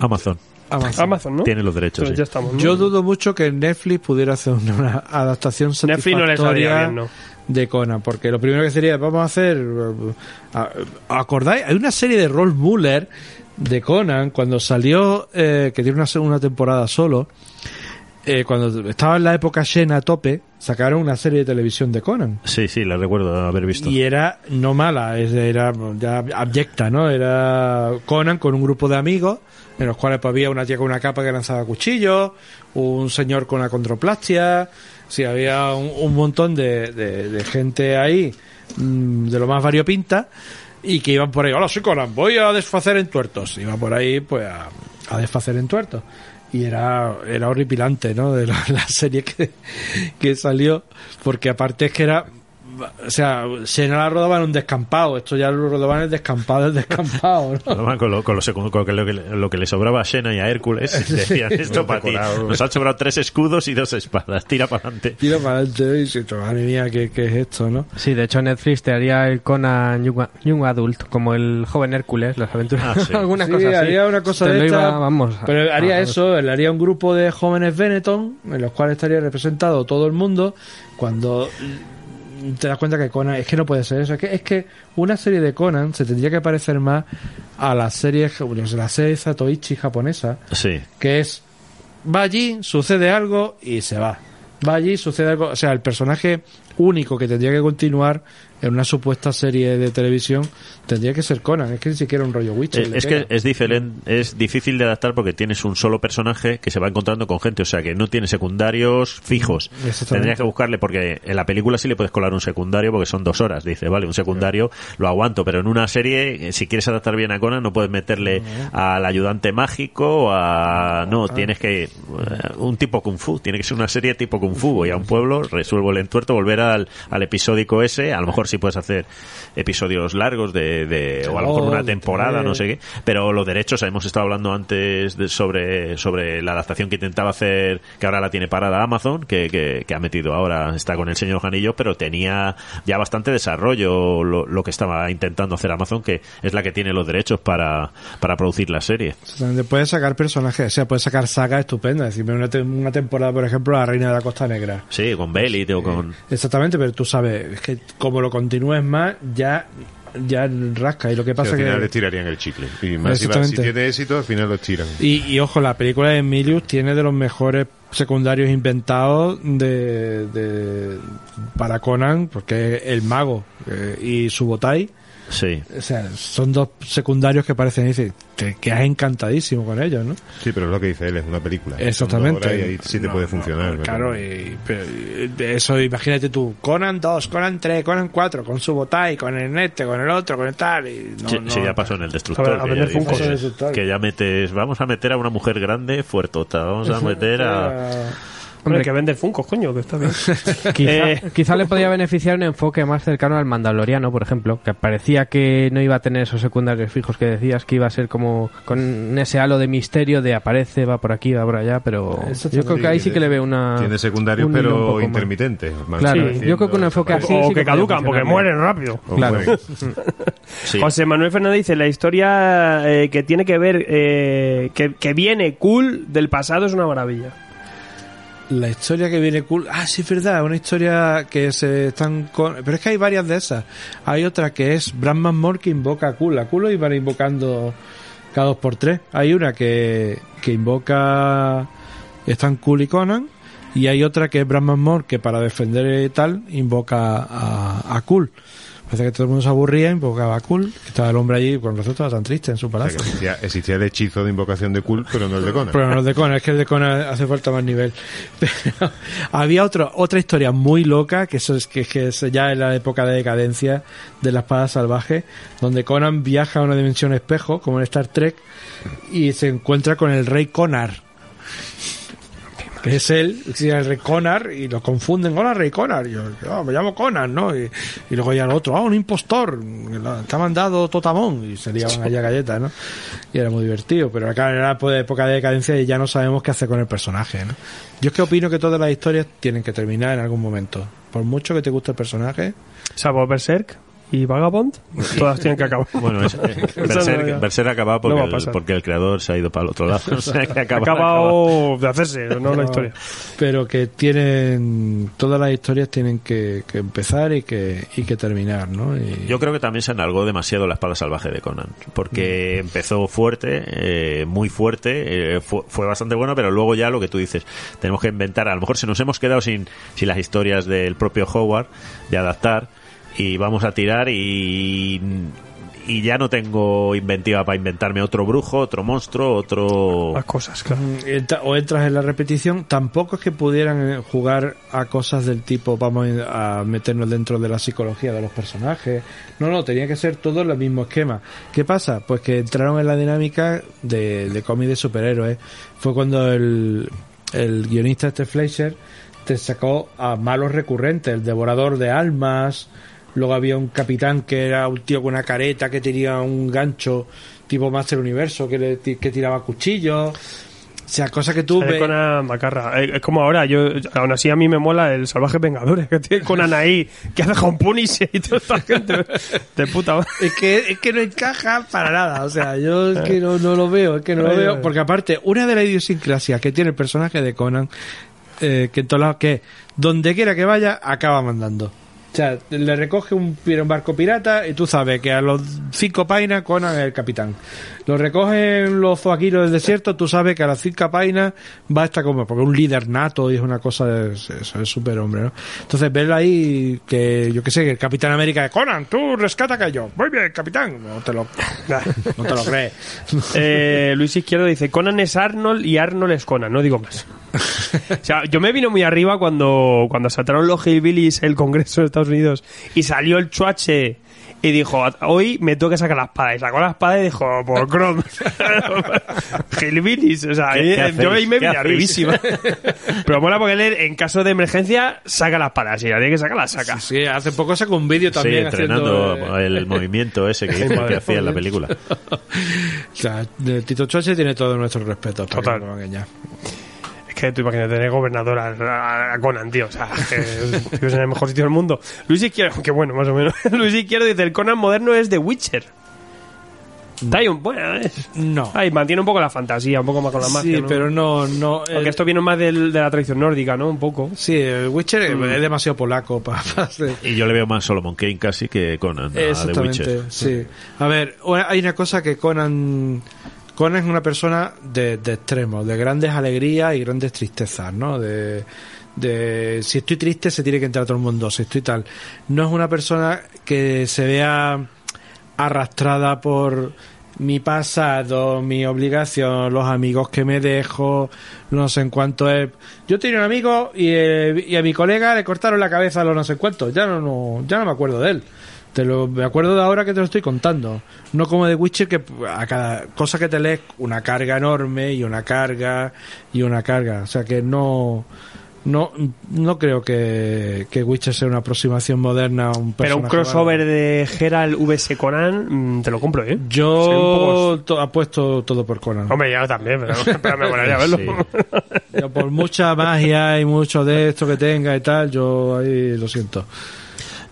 Amazon Amazon. Amazon, ¿no? tiene los derechos. Pero sí. ya estamos, ¿no? Yo dudo mucho que Netflix pudiera hacer una, adaptación Netflix no le saldría satisfactoria bien, ¿no? de Conan, porque lo primero que sería, vamos a hacer, a- ¿acordáis? Hay una serie de Rolf Muller de Conan, cuando salió, eh, que tiene una segunda temporada solo, eh, cuando estaba en la época Shen a tope, sacaron una serie de televisión de Conan. Sí, sí, la recuerdo haber visto. Y era no mala, era ya abyecta, ¿no? Era Conan con un grupo de amigos, en los cuales pues, había una tía con una capa que lanzaba cuchillos, un señor con una controplastia, sí, había un, un montón de, de- de gente ahí, mm, de lo más variopinta, y que iban por ahí, hola, soy Conan, voy a desfacer en tuertos. Iban por ahí, pues, a, a desfacer en tuertos. Y era, era horripilante, ¿no? De la, serie que, que salió, porque aparte es que era o sea, Xena la rodaba en un descampado. Esto ya lo rodaban en el descampado del descampado, ¿no? Con, lo, con, lo, con lo, que, lo, que, lo que le sobraba a Xena y a Hércules, decían esto para ti. Nos han sobrado tres escudos y dos espadas. Tira para adelante. Tira para adelante. Y dices, madre mía, ¿qué, ¿qué, es esto, no? Sí, de hecho, Netflix te haría el Conan Young, Young Adult, como el joven Hércules, las aventuras. Ah, sí. Alguna sí, cosa así. haría una cosa Te de esta, iba, vamos, Pero haría eso, él haría un grupo de jóvenes Benetton, en los cuales estaría representado todo el mundo, cuando te das cuenta que Conan, es que no puede ser eso, es que, es que una serie de Conan se tendría que parecer más a la serie, la serie Zatoichi japonesa, Sí. que es, va allí, sucede algo y se va. Va allí, sucede algo, o sea, el personaje único que tendría que continuar en una supuesta serie de televisión tendría que ser Conan, es que ni siquiera un rollo Witcher. Eh, Es pega. que es diferente, es difícil de adaptar porque tienes un solo personaje que se va encontrando con gente, o sea que no tiene secundarios fijos. Exactamente. Tendrías que buscarle porque en la película sí le puedes colar un secundario porque son dos horas, dice, vale, un secundario lo aguanto, pero en una serie, eh, si quieres adaptar bien a Conan, no puedes meterle al ayudante mágico o a... No, tienes que... eh, un tipo kung fu, tiene que ser una serie tipo kung fu, voy a un pueblo, resuelvo el entuerto, volver al, al episódico ese, a lo mejor sí puedes hacer episodios largos de, de o a lo mejor una Oh, temporada, no sé qué, pero los derechos, hemos estado hablando antes de- sobre, sobre la adaptación que intentaba hacer, que ahora la tiene parada Amazon, que, que, que ha metido ahora, está con el señor Janillo, pero tenía ya bastante desarrollo lo, lo que estaba intentando hacer Amazon, que es la que tiene los derechos para, para producir la serie. Puedes sacar personajes, o sea, puedes sacar sagas estupendas. Es decir, una, te- una temporada, por ejemplo, La Reina de la Costa Negra. Sí, con Belit o con... Exactamente, pero tú sabes, es que como lo continúes más, ya, ya rasca. Y lo que Sí, pasa al final que. les tirarían el chicle. Y más si, tiene éxito, al final los tiran. Y, y ojo, la película de Emilius tiene de los mejores secundarios inventados de, de para Conan, porque es el mago eh, y su botai. Sí. O sea, son dos secundarios que parecen, dice, te quedas encantadísimo con ellos, ¿no? Sí, pero es lo que dice él, es una película. Exactamente. Y ahí sí te No, puede funcionar. claro, y, pero, eso imagínate tú, Conan 2, Conan 3, Conan 4, con su botai, con el este, con el otro, con el tal. Y no, sí, no. sí, ya pasó en el destructor. A ver, a que, ya dices, Pasó en el Destructor. que ya metes, vamos a meter a una mujer grande, fuertota, vamos a meter a... Hombre, que vende Funkos, coño, que está bien. Quizá, Eh, quizá le podría beneficiar un enfoque más cercano al Mandaloriano, por ejemplo, que parecía que no iba a tener esos secundarios fijos que decías, que iba a ser como con ese halo de misterio de aparece, va por aquí, va por allá, pero Eso yo creo que ahí sí que le veo una... Tiene secundarios, un pero intermitentes. Claro, apareciendo, yo creo que un enfoque así- o sí que que caducan porque mueren rápido. O Claro. mueren. Sí. José Manuel Fernández dice, la historia eh, que tiene que ver, eh, que, que viene cool del pasado es una maravilla. La historia que viene cool. Ah, sí, es verdad, una historia que se están con. Pero es que hay varias de esas. Hay otra que es Brandman Moore que invoca a Cool. A Cool lo iban invocando cada dos por tres. Hay una que, que invoca. Están Cool y Conan. Y hay otra que es Brandman Moore que para defender tal invoca a, a Cool. Parece que todo el mundo se aburría, invocaba a Cool. que Estaba el hombre allí, con razón estaba tan triste en su O sea, palacio. existía, existía el hechizo de invocación de Kul, pero no el de Conan. Pero no el de Conan, es que el de Conan hace falta más nivel. Pero había otro, otra historia muy loca, que eso es que, que es ya en la época de decadencia de la espada salvaje, donde Conan viaja a una dimensión espejo, como en Star Trek, y se encuentra con el rey Conar. Que es él, sí, el rey Conar, y lo confunden, hola rey Conar, yo, "Ah, me llamo Conan, ¿no? Y, y luego ya el otro, ah, un impostor, te ha mandado Totamón, y se liaban allá galletas, ¿no? Y era muy divertido, pero acá era pues, época de decadencia y ya no sabemos qué hacer con el personaje, ¿no? Yo es que opino que todas las historias tienen que terminar en algún momento. Por mucho que te guste el personaje, Salvo Berserk y Vagabond, todas tienen que acabar. Bueno, es, eh, Berserk, acabado porque, No el, porque el creador se ha ido para el otro lado. O sea, que Ha acaba- acabado de hacerse, no la historia. pero que tienen todas las historias tienen que, que empezar y que, y que terminar, ¿no? Y- Yo creo que también se enalgó demasiado la espada salvaje de Conan, porque empezó fuerte, eh, muy fuerte, eh, fue, fue bastante bueno, pero luego ya lo que tú dices, tenemos que inventar, a lo mejor se nos hemos quedado sin, sin las historias del propio Howard de adaptar y vamos a tirar y y ya no tengo inventiva para inventarme otro brujo, otro monstruo, otro... Las cosas, claro. Mm, o entras en la repetición, tampoco es que pudieran eh, jugar a cosas del tipo vamos a meternos dentro de la psicología de los personajes. No, no, tenía que ser todo el mismo esquema. ¿Qué pasa? Pues que entraron en la dinámica de, de cómic de superhéroes. Fue cuando el, el guionista este Fleischer te sacó a malos recurrentes, el devorador de almas. Luego había un capitán que era un tío con una careta que tenía un gancho tipo Master Universo que, le, que tiraba cuchillos. O sea, cosa que tú ves. Conan macarra. Eh, Es como ahora, yo aún así a mí me mola el Salvaje Vengadores, que tiene Conan ahí, que hace Home Punisher y toda esta gente de puta madre. Es que, es que no encaja para nada. O sea, yo es que no, no lo veo, es que no lo veo. Porque aparte, una de las idiosincrasias que tiene el personaje de Conan, eh, que en todos lados, que donde quiera que vaya, acaba mandando. O sea, le recoge un, un barco pirata y tú sabes que a los cinco painas Conan es el capitán. Lo recogen los zoaquiros del desierto, tú sabes que a las cinco painas va a estar como, porque un líder nato y es una cosa, eso es súper hombre, ¿no? Entonces verlo ahí, que yo qué sé, que el Capitán América de Conan, tú rescata que yo. Muy bien, capitán. No te lo, no te lo crees. Eh, Luis Izquierdo dice, Conan es Arnold y Arnold es Conan, no digo más. O sea, yo me vino muy arriba cuando, cuando saltaron los Hillbillies el Congreso de Estados Unidos y salió el chuache y dijo, hoy me tengo que sacar la espada. Y sacó la espada y dijo, por Chrome. Hillbillies, o sea, ¿Qué- qué yo ahí me ¿Qué vine hacéis? arribísima. Pero mola porque él, en caso de emergencia, saca la espada. Si la tiene que sacar, la saca. Sí, hace poco sacó un vídeo Sí, también entrenando haciendo, eh, el movimiento ese que, dice que hacía en la película. o sea, Tito Choche tiene todo nuestro respeto. para Total. que no que tú imagínate tener gobernador a, a- a Conan, tío. O sea, que es en el mejor sitio del mundo. Luis Izquierdo, que bueno, más o menos. Luis Izquierdo dice: el Conan moderno es The Witcher. Un. Bueno, es- No. ahí mantiene un poco la fantasía, un poco más con la magia. sí, ¿no? pero no, no. Aunque el- esto viene más del- de la tradición nórdica, ¿no? Un poco. Sí, el Witcher es- Mm. es demasiado polaco para, hacer. Y yo le veo más Solomon Kane casi que Conan a The Exactamente, Witcher. sí. A ver, hay una cosa que Conan... Conan es una persona de, de extremos, de grandes alegrías y grandes tristezas, ¿no? De, de si estoy triste se tiene que entrar todo el mundo, si estoy tal. No es una persona que se vea arrastrada por mi pasado, mi obligación, los amigos que me dejo, no sé en cuánto es. Yo tenía un amigo y, eh, y a mi colega le cortaron la cabeza a los no sé cuántos, ya no, no, ya no me acuerdo de él. Te lo, me acuerdo de ahora que te lo estoy contando. No como de Witcher que a cada cosa que te lees una carga enorme y una carga y una carga. O sea que no no no creo que, que Witcher sea una aproximación moderna a un Pero un crossover de Geralt vs Conan, mm, te lo compro, ¿eh? Yo poco- to- apuesto todo por Conan. Hombre, ya también, pero, pero me molaría verlo. Sí. Yo por mucha magia y mucho de esto que tenga y tal, yo ahí lo siento.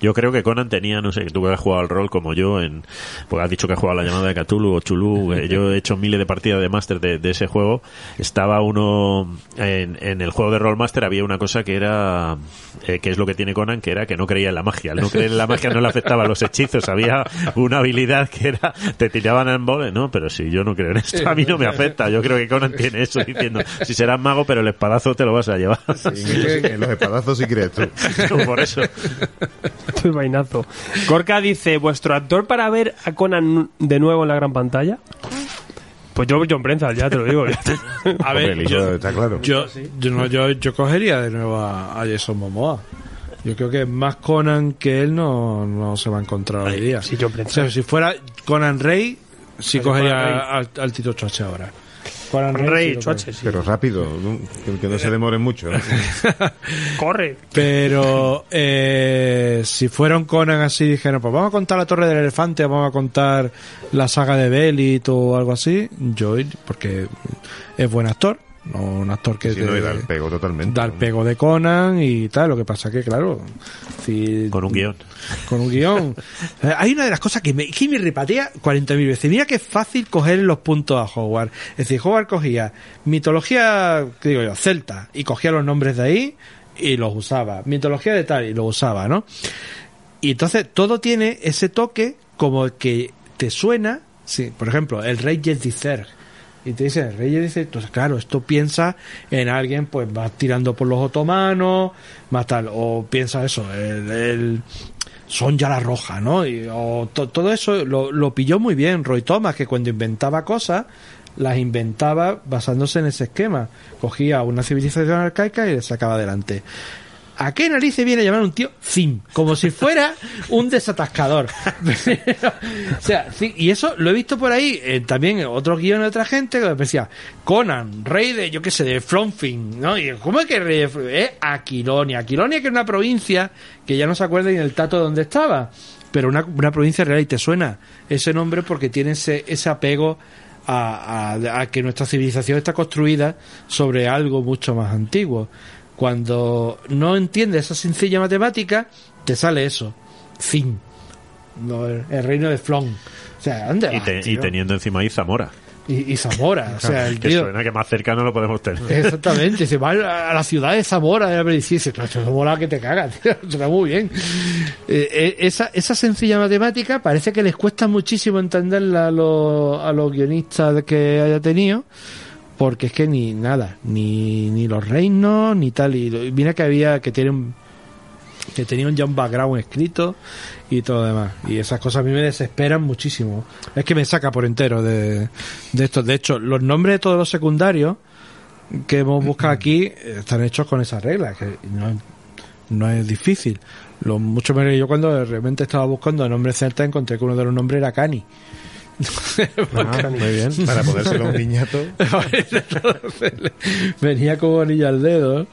Yo creo que Conan tenía, no sé, que tú que has jugado al rol como yo, en, porque has dicho que has jugado la llamada de Cthulhu o Chulú, eh, yo he hecho miles de partidas de Master de, de ese juego. Estaba uno, en, en el juego de Roll Master había una cosa que era, eh, que es lo que tiene Conan, que era que no creía en la magia. Al no creer en la magia no le afectaba a los hechizos. Había una habilidad que era, te tiraban en vole, no, pero si yo no creo en esto, a mí no me afecta. Yo creo que Conan tiene eso diciendo, si serás mago, pero el espadazo te lo vas a llevar. En, en los espadazos si crees tú. Por eso. El vainazo. Gorka dice, ¿vuestro actor para ver a Conan de nuevo en la gran pantalla? Pues yo, John Brenthal, ya te lo digo. A ver, yo, está claro. yo, yo, no, yo, yo cogería de nuevo a, a Jason Momoa. Yo creo que más Conan que él no, no se va a encontrar hoy día. sí, John o sea, si fuera Conan Rey, sí Pero cogería Conan Rey. al, al Tito Choche ahora. Conan Rey, sí lo choche, sí. Pero rápido, ¿no? que, que no se demoren mucho. ¿no? Corre. Pero eh, si fuera un Conan así, dijeron, pues vamos a contar la Torre del Elefante, vamos a contar la saga de Belit o algo así, yo, ir- porque es buen actor, no un actor que te- no, y da el pego totalmente. da el pego de Conan y tal, lo que pasa que, claro, si- Con un guion. con un guion. Eh, Hay una de las cosas que me, que me repatea 40.000 veces. Mira que fácil coger los puntos a Howard. Es decir, Howard cogía mitología, que digo yo, celta, y cogía los nombres de ahí y los usaba. Mitología de tal y lo usaba, ¿no? Y entonces todo tiene ese toque como que te suena, sí, por ejemplo, el rey Yedizer. Y te dice, el rey Yedizer, entonces claro, esto piensa en alguien pues más tirando por los otomanos, más tal, o piensa eso, el, el- Sonja la Roja, ¿no? Y, o to- todo eso lo, lo pilló muy bien Roy Thomas, que cuando inventaba cosas, las inventaba basándose en ese esquema. Cogía una civilización arcaica y le sacaba adelante. ¿A qué narices viene a llamar un tío Zim? Como si fuera un desatascador. o sea, y eso lo he visto por ahí, eh, también en otros guiones de otra gente, que decía, Conan, rey de, yo qué sé, de Flonfin, ¿no? Y ¿cómo es que rey de? Eh, Aquilonia. Aquilonia que es una provincia que ya no se acuerda ni el tato donde estaba, pero una, una provincia real y te suena ese nombre porque tiene ese, ese apego a, a- a que nuestra civilización está construida sobre algo mucho más antiguo. Cuando no entiendes esa sencilla matemática, te sale eso. Fin. No, el, el reino de Flon. O sea, ¿dónde Y, vas, te- y teniendo encima ahí Zamora. Y, y Zamora. O sea, el que tío... suena que más cerca no lo podemos tener. Exactamente, se va a la ciudad de Zamora la medicina. Dice, mola que te cagas, tío, suena muy bien. Eh, eh, esa, esa sencilla matemática parece que les cuesta muchísimo entenderla a los, a los guionistas que haya tenido, porque es que ni nada, ni, ni los reinos, ni tal. Y mira que había, que tiene un, que tenía un ya un background escrito y todo lo demás. Y esas cosas a mí me desesperan muchísimo. Es que me saca por entero de, de esto. De hecho, los nombres de todos los secundarios que hemos buscado aquí están hechos con esas reglas, que no, no es difícil. Lo mucho menos yo cuando de repente estaba buscando nombres celtas encontré que uno de los nombres era Cani. Ah, muy bien. Para ponérselo a un niñato. Venía como anillo al dedo.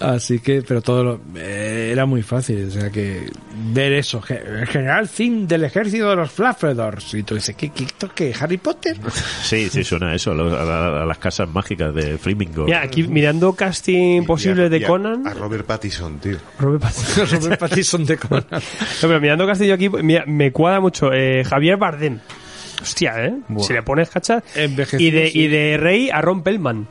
Así que, pero todo lo- eh, era muy fácil. O sea que ver eso. El general Zim del ejército de los Flaffredors. Y tú dices, ¿qué, qué, esto qué? ¿Harry Potter? Sí, sí, suena a eso, a, los- a la- a las casas mágicas de Flamingo. Mira, aquí mirando casting posible Y a- de Conan. A Robert Pattinson, tío. Robert Pattinson. Robert Pattinson de Conan. No, pero mirando castillo aquí, mira, me cuadra mucho. eh, Javier Bardem. Hostia, ¿eh? Si le pones cachas. Y de, sí. y de rey a Ron Pellman.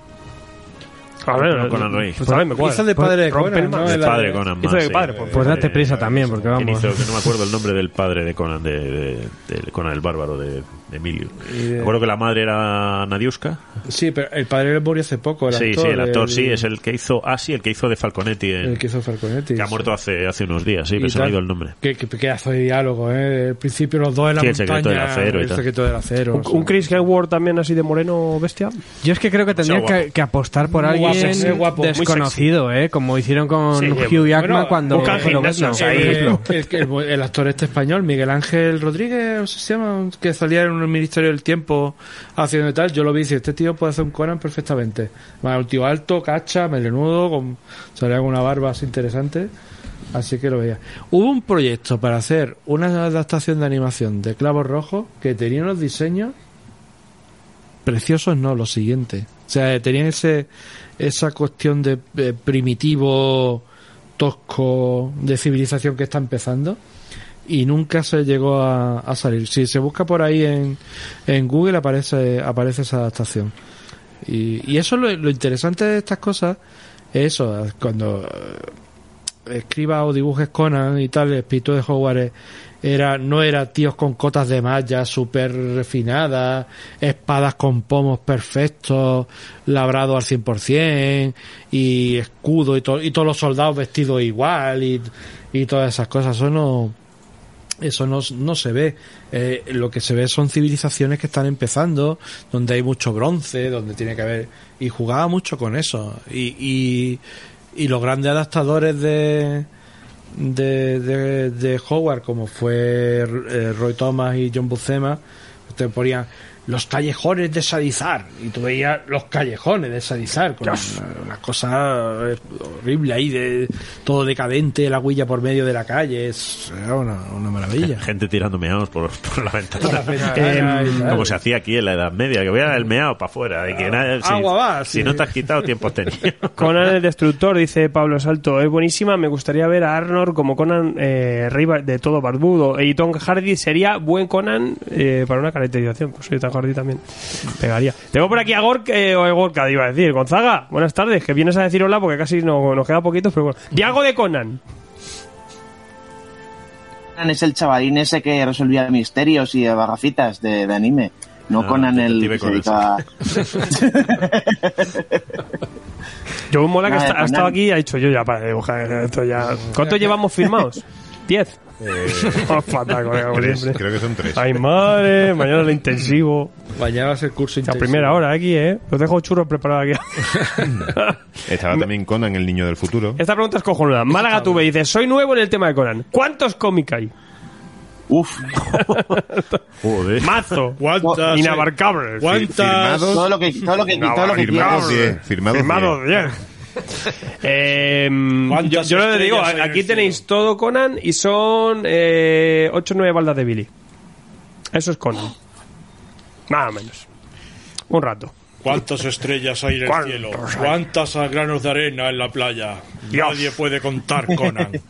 A ver, No, Conan Rey. Pues también me cuadra. Hizo de padre de Conan. ¿no? de padre Conan Hizo más, de padre, pues, Pues date prisa también, porque ¿Quién vamos. hizo? Que no me acuerdo el nombre del padre de Conan, de, de- de Conan el Bárbaro, de, de Emilio. Me acuerdo que la madre era Nadiuska. Sí, pero el padre murió hace poco. El Sí, actor, sí, el actor, el- sí, es el que hizo. Ah, sí, el que hizo de Falconetti. en- El que hizo Falconetti. que ha muerto hace, hace unos días, sí, pero se me ha ido el nombre. Qué, qué pedazo de diálogo, ¿eh? Al principio los dos en la Sí, el montaña. secreto del acero y el secreto del acero. Un, un Chris Hemsworth también así de moreno bestia. Yo es que creo que tendría que, guapo. que apostar por Muy guapo, alguien sí, guapo, muy desconocido, ¿eh? Como hicieron con Sí, Hugh Jackman bueno, cuando... Eh, el, el- el actor este español, Miguel Ángel Rodríguez, ¿cómo se llama? Que salía en un Ministerio del Tiempo haciendo tal. Yo lo vi y este tío puede hacer un Conan perfectamente. Bueno, un tío alto, cacha, melenudo, con, salía una barba así interesante. Así que lo veía. Hubo un proyecto para hacer una adaptación de animación de Clavos Rojos que tenía unos diseños preciosos, no, lo siguiente. O sea, tenían ese, esa cuestión de primitivo, tosco, de civilización que está empezando y nunca se llegó a, a salir. Si se busca por ahí en, en Google aparece, aparece esa adaptación. Y, y eso es lo, lo interesante de estas cosas, es eso, cuando eh, escriba o dibujes Conan y tal, el espíritu de Hogwarts era, no era tíos con cotas de malla súper refinadas, espadas con pomos perfectos, labrado al 100%, y escudo y, to- y todos los soldados vestidos igual y, y todas esas cosas. Eso no, eso no, no se ve. Eh, lo que se ve son civilizaciones que están empezando, donde hay mucho bronce, donde tiene que haber. Y jugaba mucho con eso. Y, y, los grandes adaptadores de. De, de, de Howard, como fue eh, Roy Thomas y John Buscema, te ponían los callejones de Sadizar y tú veías los callejones de Sadizar con una, una cosa eh, horrible ahí de todo decadente la huella por medio de la calle es era una, una maravilla Gente tirando meados por, por la ventana. Por la ventana y tal. Como se hacía aquí en la Edad Media, que voy a el meado para afuera. Y que nada, si, agua va, si no te has quitado, tiempo has tenido. Conan el Destructor, dice Pablo Salto, es buenísima. Me gustaría ver a Arnor como Conan, eh, rey de todo barbudo. Y Tom Hardy sería buen Conan eh, para una caracterización. Pues sí, Hardy también pegaría. Tengo por aquí a Gorka, eh, o a Gorka, iba a decir. Gonzaga, buenas tardes, que vienes a decir hola porque casi no, nos queda poquito, pero bueno. Di algo de Conan. Conan es el chavalín ese que resolvía misterios y gafitas de, de anime. No Ah, Conan el que se Conan, dedicaba... Yo mola que ha estado aquí y ha dicho yo ya para dibujar esto ya. ¿Cuánto llevamos firmados? 10. Oh, fatal, colega, como Tres, siempre. creo que son tres. Ay, madre, mañana el intensivo. Mañana va a ser curso La intensivo. primera hora aquí, ¿eh? Los dejo churros preparados aquí. Estaba también Conan, el niño del futuro. Esta pregunta es cojonuda. Málaga Tuve dice, soy nuevo en el tema de Conan. ¿Cuántos cómics hay? Uf, Joder. Mazo. ¿Cuántas? Inabarcables. ¿Cuántas? Firmados. todo lo que, todo lo que, todo lo que Firmados quieras. 10. Firmados Firmado 10. 10. Eh, yo, ¿Cuántas yo le digo, aquí tenéis todo Conan y son 8 o 9 baldas de Billy. Eso es Conan. Más o menos. Un rato. ¿Cuántas estrellas hay en el ¿Cuántos cielo? ¿Cuántas granos de arena en la playa? Dios. Nadie puede contar, Conan.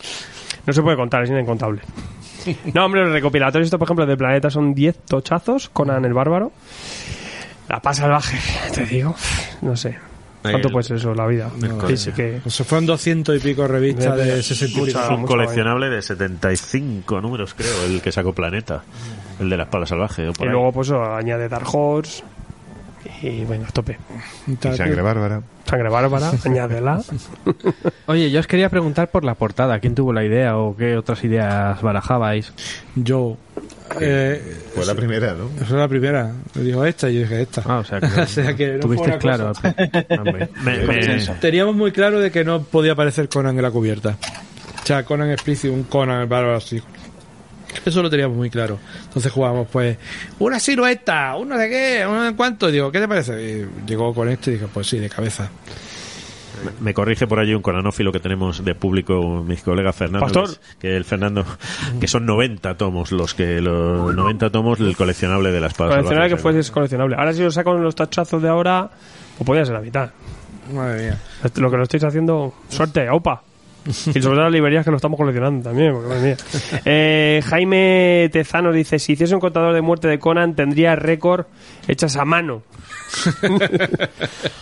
No se puede contar, es incontable. No, hombre, los recopilatorios, esto, por ejemplo, de Planeta son 10 tochazos. Conan el Bárbaro. La paz salvaje, te digo. No sé. ¿Cuánto El- puede ser eso, la vida? Que sí que- Pues fueron 200 y pico revistas De- de- de 60 y pico. mucha- un mucha coleccionable de 75 números, creo, el que sacó Planeta. El de la espada salvaje. o por Y ahí. luego, pues, añade Dark Horse. Y venga, a tope. Y sangre bárbara. Sangre bárbara, añádela. Oye, yo os quería preguntar por la portada. ¿Quién tuvo la idea o qué otras ideas barajabais? Yo. Eh, Fue la primera, ¿no? esa es la primera. Me dijo esta y yo dije esta. Ah, o sea que, O sea que no tuviste fue claro. cosa. Hombre. Me- me- Consenso. Teníamos muy claro de que no podía aparecer Conan en la cubierta. O sea, Conan explícito, un Conan el bárbaro así. Eso lo teníamos muy claro. Entonces jugábamos, pues, una silueta, un no sé qué, un no sé cuánto. Y digo, ¿qué te parece? Y llegó con esto y dije, pues sí, de cabeza. Me corrige por allí un conanófilo que tenemos de público, mis colegas Fernando. Pastor. Que, el Fernando, que son 90 tomos los que, los 90 tomos del coleccionable de la espada Coleccionable que fuese coleccionable. Ahora, si os saco los tachazos de ahora, pues podría ser la mitad. Madre mía. Lo que lo estáis haciendo, suerte, opa. Y sobre todo las librerías que lo estamos coleccionando también, porque, madre mía. Eh, Jaime Tezano dice: Si hiciese un contador de muerte de Conan, tendría récord hechas a mano.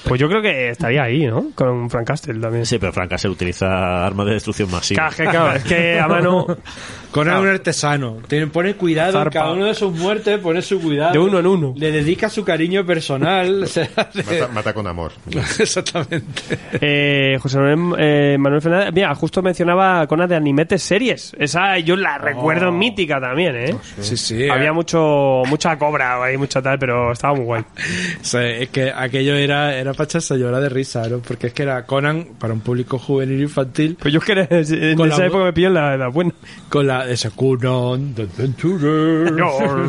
pues yo creo que estaría ahí, ¿no? Con Frank Castle también. Sí, pero Franca se utiliza armas de destrucción masiva. Claro, es que, claro, es que a mano. Conan es un artesano. Tiene, pone cuidado en cada uno de sus muertes, pone su cuidado. De uno en uno. Le dedica su cariño personal. o sea, de- Mata, mata con amor. Exactamente. Eh, José Manuel, eh, Manuel Fernández, mira, justo mencionaba Conan de Animetes series. Esa yo la recuerdo mítica también, ¿eh? Sí, sí. Había mucho mucha cobra ahí, mucha tal, pero estaba muy guay. Es que aquello era, era para echarse llorar de risa, ¿no? Porque es que era Conan para un público juvenil infantil Pues yo es que en en Con esa la- época me pilló la, la buena. con la ese Conan the Adventurer.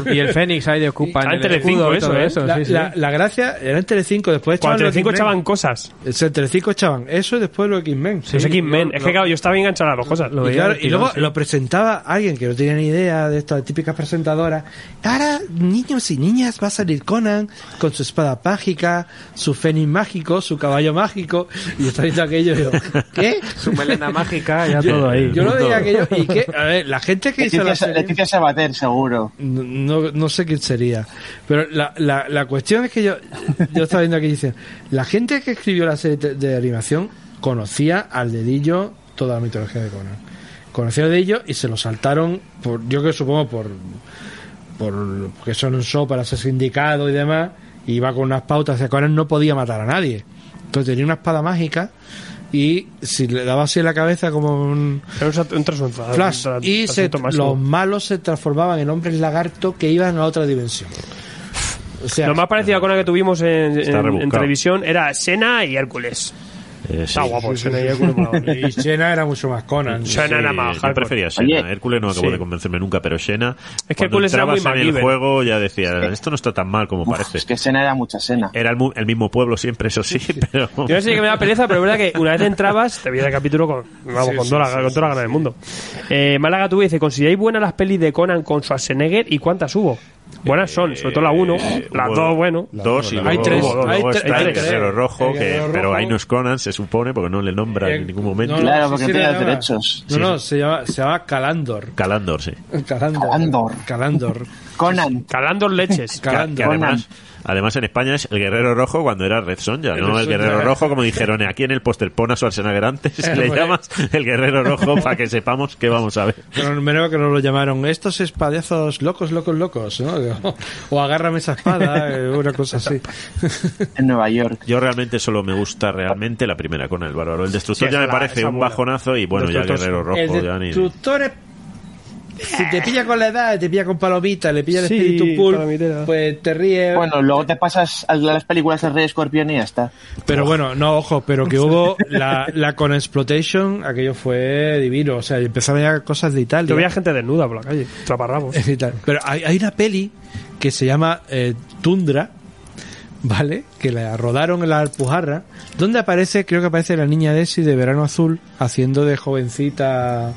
Y el Fénix ahí de Ocupa Ah, en en el Telecinco eso, todo ¿eh? eso. La, sí, sí. la- la gracia era en Telecinco, después echaban Cuando Telecinco echaban cosas. En Telecinco echaban eso y después los X-Men. Los X-Men. Es que claro, yo estaba bien enganchado a las dos cosas. Y, claro, y luego lo presentaba alguien que no tenía ni idea de estas típicas presentadoras. Ahora, niños y niñas, va a salir Conan con su espada mágica, su fénix mágico, su caballo mágico. Y yo estaba viendo aquello y ¿qué? Su melena mágica, ya todo ahí. Yo lo veía aquello y que, a ver, la gente que hizo la Leticia, serie, Leticia Sabater, seguro. no, no, no sé quién sería, pero la, la, la cuestión es que yo, yo estaba viendo aquí y dice, la gente que escribió la serie de, de animación conocía al dedillo toda la mitología de Conan. Conocía al dedillo y se lo saltaron, por, yo que supongo por, por porque son un show para ser sindicado y demás, y iba con unas pautas de Conan no podía matar a nadie. Entonces tenía una espada mágica y si le daba así en la cabeza como un Era un, flash un y se, los malos se transformaban en hombres lagarto que iban a otra dimensión. O sea, Lo más parecido a Conan que tuvimos en, en- televisión era Sena y Hércules. Eh, sí. Y Hércules. y Xena era mucho más Conan. Sí, Xena era más yo prefería Xena. Oye, Hércules no acabó sí. de convencerme nunca, pero Xena. que cuando Hércules era muy entrabas en el juego ya decía, esto no está tan mal como Uf, parece. es que Sena era mucha Sena. Era el, mu- el mismo pueblo siempre, eso sí, pero. Yo no sé que me da pereza, pero es verdad que una vez entrabas, te veía el capítulo con, vamos, con, toda la, con toda la gana del mundo. Eh, Málaga tú dice, ¿consideráis buenas las pelis de Conan con Schwarzenegger y cuántas hubo? Buenas son, sobre todo la 1, las Hubo dos, bueno. Dos y Hay luego, tres, luego hay tres, está hay el. Guerrero Rojo, que, pero ahí no es Conan, se supone, porque no le nombran Eh, en ningún momento. no, Claro, porque sí, tiene le los llama. derechos. No, no, se llama, se llama Calandor. Calandor, sí. Calandor. Calandor. Calandor. Conan. Calandor leches. Que, Calandor. que además, además en España es el Guerrero Rojo cuando era Red Sonja, ¿no? El Guerrero. Rojo, como dijeron aquí en el póster, pon a Schwarzenegger antes, le llamas el Guerrero Rojo para que sepamos que vamos a ver. Pero menos que nos lo llamaron estos espadazos locos, locos, locos, ¿no? O agárrame esa espada, eh, una cosa así. En Nueva York. Yo realmente solo me gusta realmente la primera con el bárbaro. El destructor Sí, ya me la- parece un bajonazo y bueno, ya el Destructor, Guerrero El Rojo ya ni... Si te pilla con la edad, te pilla con palomitas, le pilla el Sí, espíritu pulp, palomitera. pues te ríes. Bueno, luego te pasas a las películas del Rey Escorpión y ya está. Pero bueno, no, ojo, pero que hubo la, la con Exploitation, aquello fue divino. O sea, empezaron ya cosas de Italia. Yo veía gente desnuda por la calle, traparrabos. Pero hay, hay una peli que se llama eh, Tundra, ¿vale? Que la rodaron en la Alpujarra, donde aparece, creo que aparece la niña Desi de Verano Azul haciendo de jovencita.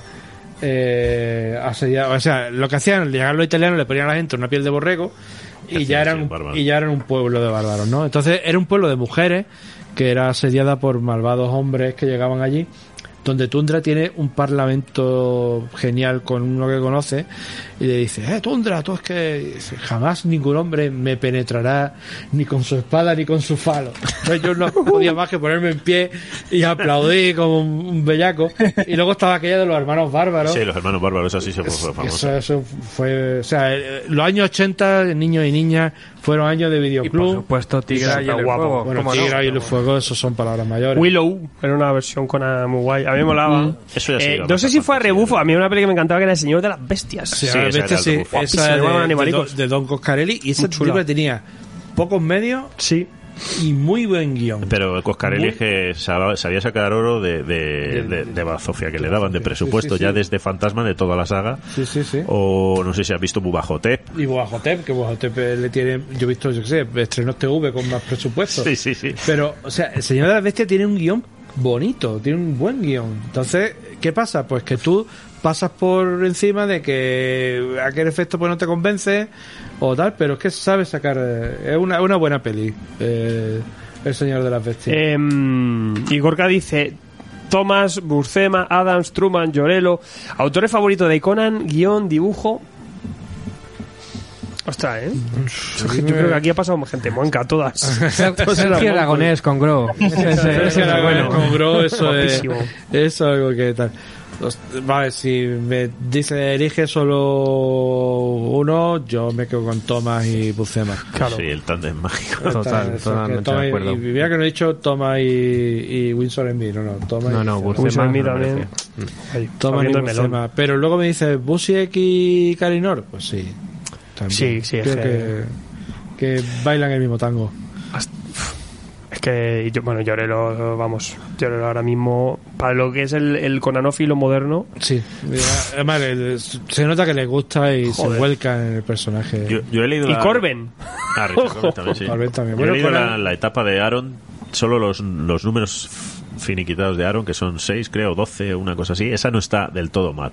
Eh, asediada. o sea, lo que hacían, llegaron los italianos, le ponían a la gente una piel de borrego y ya, eran, y ya eran un pueblo de bárbaros, ¿no? Entonces era un pueblo de mujeres que era asediada por malvados hombres que llegaban allí, donde Tundra tiene un parlamento genial con uno que conoce y le dice, eh, Tundra, tú es que jamás ningún hombre me penetrará ni con su espada ni con su falo. Entonces yo no podía más que ponerme en pie y aplaudí como un, un bellaco. Y luego estaba aquella de los hermanos bárbaros. Sí, los hermanos bárbaros, así se fue, fue famoso. Eso, eso fue, o sea, eh, los años 80, niños y niñas, fueron años de Y por videoclub. supuesto, Tigra y el guapo. fuego. Bueno. Tigra y el fuego, eso son palabras mayores. Willow era una versión con Ana muy guay. A mí me molaba. Eso ya sí Eh, no sé a si fue a rebufo. A mí una peli que me encantaba que era El Señor de las Bestias. Sí, Sí, a esa veces era sí, esa de, de de Don Coscarelli y esa chula. tenía pocos medios Sí. Y muy buen guion. Pero el Coscarelli es que sab- sabía sacar oro de, de, de, de bazofia que le daban de presupuesto, Sí, sí, ya sí. desde Fantasma de toda la saga. Sí, sí, sí. O no sé si has visto Bubajotep. Y Boajotep, que Boajotep le tiene, yo he visto, yo qué sé, estrenos TV con más presupuesto. Sí, sí, sí. Pero, o sea, el Señor de las Bestias tiene un guion bonito, tiene un buen guion. Entonces, ¿qué pasa? Pues que tú pasas por encima de que aquel efecto pues no te convence o tal, pero es que sabes sacar, eh, es una, una buena peli, eh, El Señor de las Bestias. Em, y Gorka dice Thomas, Buscema, Adams, Truman, Llorelo. Autores favoritos de Conan, guion, dibujo. Ostras, ¿eh? Yo creo que aquí ha pasado gente muenca, todas. Sergio Aragonés con ese es bueno. Con Bro, eso es, eso es algo que tal. Vale, si me dice elige solo uno, yo me quedo con Thomas y Bucema. Claro. Sí, el tándem mágico. Total, totalmente que Thomas de y- acuerdo. Y, mira que no he dicho Thomas y, y Winsor en mí, no, no, Thomas No, y no, Bucema. Smith no también. Ahí, Thomas y. Bucema. Pero luego me dice Busiek y Karinor, pues sí. También. Sí, sí, Creo es que, que bailan el mismo tango. Es que, yo, bueno, Llorelo, vamos, Llorelo ahora mismo, para lo que es el, el conanófilo moderno, Sí, además se nota que le gusta y se vuelca en el personaje. Yo, yo he leído y la- Corben. Ah, Richard también, sí. También. Yo he Bueno, leído Conan- la, la etapa de Aaron, solo los, los números finiquitados de Aaron, que son 6, creo, 12, una cosa así. Esa no está del todo mal.